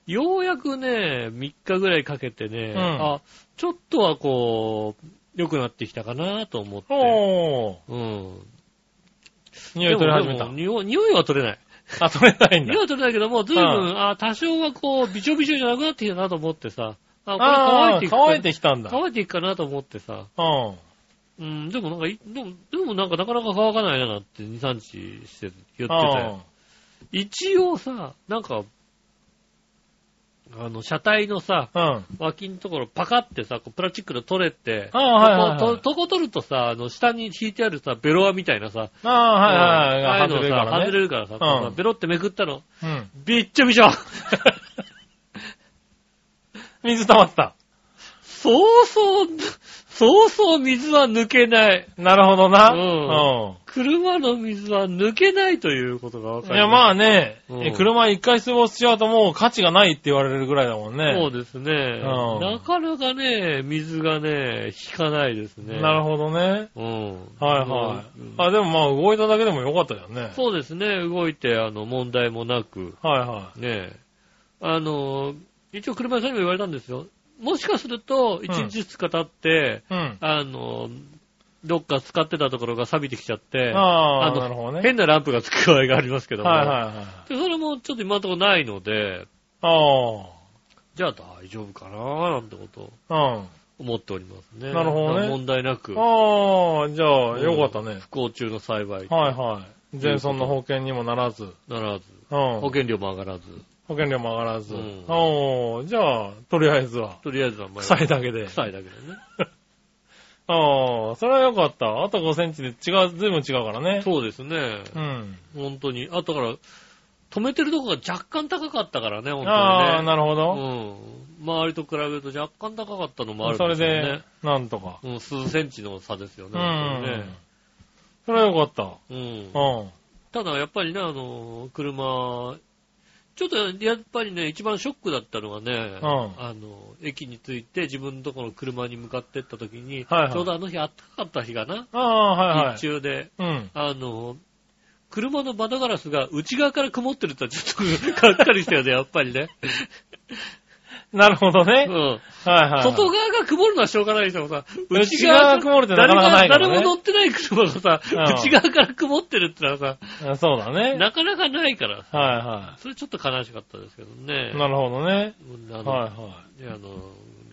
ようやくね、3日ぐらいかけてね、うんあ、ちょっとはこう、良くなってきたかなと思って。おー。うん。匂い取り始めた。匂いは取れない。あ、取れないんだ匂い。は取れないけども、ずいぶん、うあ、多少はこう、びちょびちょじゃなくなってきたなと思ってさ、あ、これ乾いていくか乾いてきたんだ。乾いていくかなと思ってさ、うん。うん、でもなんかい、でも、でもなんかなかなか乾かないななんて2、3日して言ってたよ。一応さ、なんか、あの、車体のさ、うん。うん。脇のところパカってさ、こうプラスチックで取れて、ああ、はいはいはい。とこ取るとさ、あの、下に引いてあるさ、ベロアみたいなさ、ああ、はいはいはい。ああいうのさ、外れるからさ、うベロってめくったの、うん。びっちょびちょ水溜まった。そうそう、そうそう水は抜けない。なるほどな。うん車の水は抜けないということが分かる。いや、まあね、うんえ車一回水没しちゃうともう価値がないって言われるぐらいだもんね。そうですね。うんなかなかね、水がね、引かないですね。なるほどね。うん。はいはい。うんあ、でもまあ動いただけでもよかったよね。そうですね。動いて、あの、問題もなく、はいはね、あの、一応車屋さんにも言われたんですよ。もしかすると、1日2日経って、い。うん。あの、どっか使ってたところが錆びてきちゃって、ああ、のなるほどね。変なランプがつく場合がありますけども、はいはいはい。でそれもちょっと今のところないので、あじゃあ大丈夫かななんてことを。思っておりますね。なるほどね問題なく、ああ、じゃあ、よかったね。不幸中の幸いはいはい。全村の保険にもならず。ならず、うん。保険料も上がらず、保険料も上がらず。うんおーじゃあ、とりあえずは。とりあえずはまあ臭いだけで。臭いだけでね。<laughs> ああ、それはよかった。あと5センチで違う、ずいぶん違うからね。そうですね。うん。本当に。あとから、止めてるとこが若干高かったからね、本当にね。ああ、なるほど。うん。周りと比べると若干高かったのもあるんそれですよね。で、なんとか。うん、数センチの差ですよね。うん。それはよかった。ねうん。うん。ただやっぱりね、あの、車、ちょっとやっぱりね、一番ショックだったのがね、うんあの、駅に着いて自分のところの車に向かってった時に、はいはいちょうどあの日暖かかった日かな、はいはい日。中で、うん。あの、車の窓ガラスが内側から曇ってるとちょっとがっかりしたよね、やっぱりね。<laughs> なるほどね。うん。はいはい。外側が曇るのはしょうがないけどさ、内側が曇るってなかなかないからね誰も乗ってない車がさ、うん内側から曇ってるってのはさ、あそうだね。なかなかないからさ、はいはそれちょっと悲しかったですけどね。い。なるほどね。はいはねあの、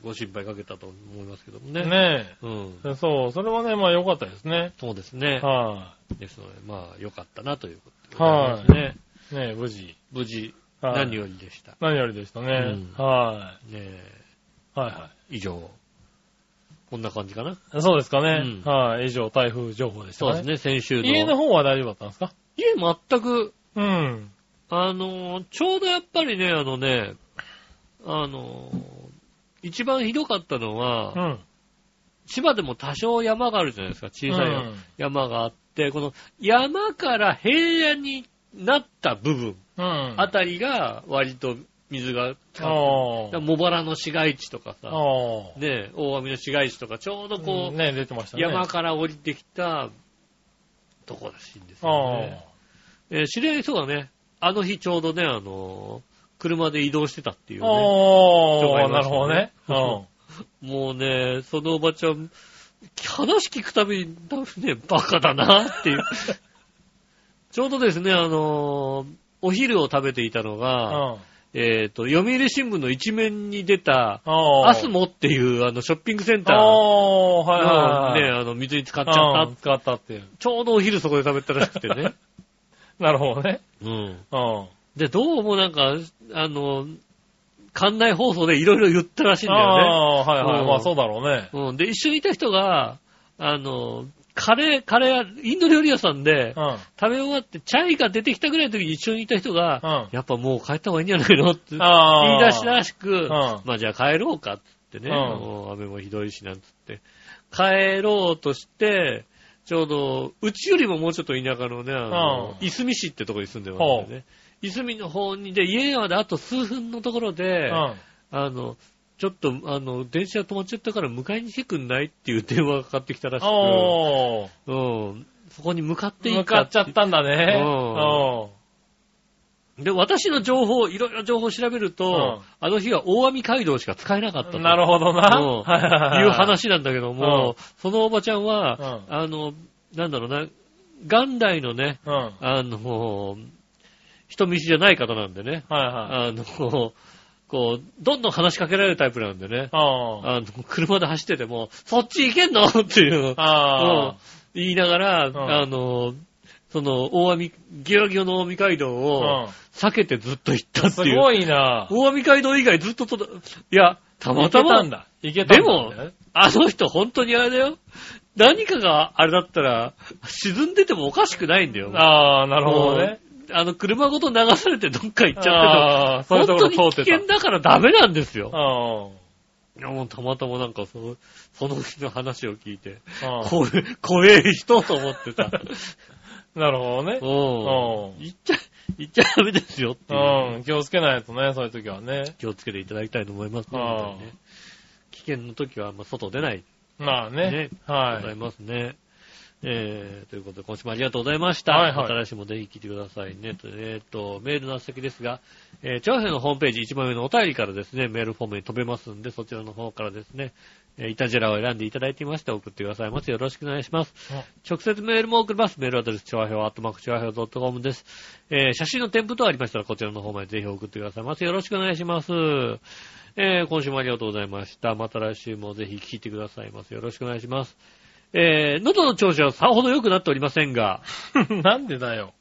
ご心配かけたと思いますけどもい。ね。ねうん。え。そう、それはね、まあ良かったですね。そうですね。はですので、まあ、良かったなということでございね。い。ねえ、無事。無事、はい何よりでした。何よりでしたね。うんはねえい。はいは以上。こんな感じかな。い。そうですかね。うんはい。以上、台風情報でしたね。そうですね、先週の。家の方は大丈夫だったんですか？家全く、うん。あの、ちょうどやっぱりね、あのね、あの、一番ひどかったのは、うん。千葉でも多少山があるじゃないですか、小さい山,、うん山があって、この山から平野になった部分うん。あたりが割と水が。茂原の市街地とかさ。ね、大網の市街地とか、ちょうどこう、ね、出てましたね。山から降りてきたとこらしいんですよあね。えー知り合いの人がね、あの日ちょうどね、あのー車で移動してたっていうあ。ね。人がああ、なるいましたねほどね。もうね、そのおばちゃん、話聞くたびに、ね、バカだなっていう。<laughs> ちょうどですね、あのーお昼を食べていたのうん。が、うん。えっ、と、読売新聞の一面に出た。アスモっていう、あの、ショッピングセンターああ、はいはいのはい。ね、あの、水に浸かっちゃった。うん使ったっていう。ちょうどお昼そこで食べたらしくてね。<laughs> なるほどね。うん。うん。で、どうもなんか、あの、館内放送でいろいろ言ったらしいんだよね。ああ、はいはい。うんまあそうだろうね。うん。で、一緒にいた人が、あの、カレー、カレー、インド料理屋さんで、うん。食べ終わって、チャイが出てきたぐらいの時に一緒にいた人が、うん。やっぱもう帰った方がいいんじゃないのってあー。言い出したらしく、ん。まあじゃあ帰ろうかってね、うん。もう雨もひどいしなんつって、帰ろうとして、ちょうど、うちよりももうちょっと田舎のね、あの、うん。いすみ市ってとこに住んでますんでね。いすみの方にで、家まであと数分のところで、うん。あの、ちょっと、あの、電車止まっちゃったから迎えに来てくんないっていう電話がかかってきたらしく、おー。うん、そこに向かってい向かっちゃったんだね。うんで、私の情報、いろいろ情報を調べると、あの日は大網街道しか使えなかった。なるほどな。うんはいはいはいいう話なんだけども、そのおばちゃんは、うんあの、なんだろうな、元来のね、あの、人見知りじゃない方なんでね、はい。あの、こう、どんどん話しかけられるタイプなんでね、ああの、車で走ってても、そっち行けんの？っていうのを言いながら、んあの、その、大網、ギョロギョの大網街道あ。を避けてずっと行ったうん。っていう。すごいな。大網街道以外ずっととど、いや、たまいたまけたんだ。いけたんだ。でも、あの人本当にあれだよ。何かがあれだったら、沈んでてもおかしくないんだよ。ああ、なるほどね。あの、車ごと流されてどっか行っちゃああ、ってた。本当に危険だからダメなんですよ。あいや、もうたまたまなんかその、<laughs> その人の話を聞いて、怖え、怖え人と思ってた。<laughs> なるほどね。うん。うん行っちゃ、行っちゃダメですよっていう。うん。気をつけないとね、そういう時はね。気をつけていただきたいと思いますね。ね危険の時は、まあ、外出ない。まあね。ね。はい。ございますね。えー、ということで、今週もありがとうございました。はいはいまた来週もぜひ聞いてくださいね。とえっ、と、メールの先ですが、えー、チャーハンのホームページ一番上のお便りからですね、メールフォームに飛べますんで、そちらの方からですね、えー、イタジェラを選んでいただいていまして送ってくださいます。よろしくお願いします。直接メールも送ります。メールアドレス、チョアヘオアットマークチョアヘオ .com です。えー、写真の添付等ありましたら、こちらの方までぜひ送ってくださいます。よろしくお願いします。えー、今週もありがとうございました。また来週もぜひ聞いてくださいます。よろしくお願いします。えー、喉の調子はさほど良くなっておりませんが、<laughs> なんでだよ。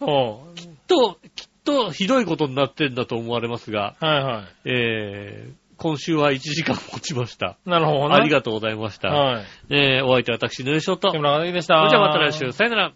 おう。と、きっとひどいことになってんだと思われますが、はいはえー、今週は1時間持ちました。い。なるほどね。ありがとうございました。はい。えー、お相手は私、ヌーショット。それ木村和樹でした。じゃあまた来週、さよなら。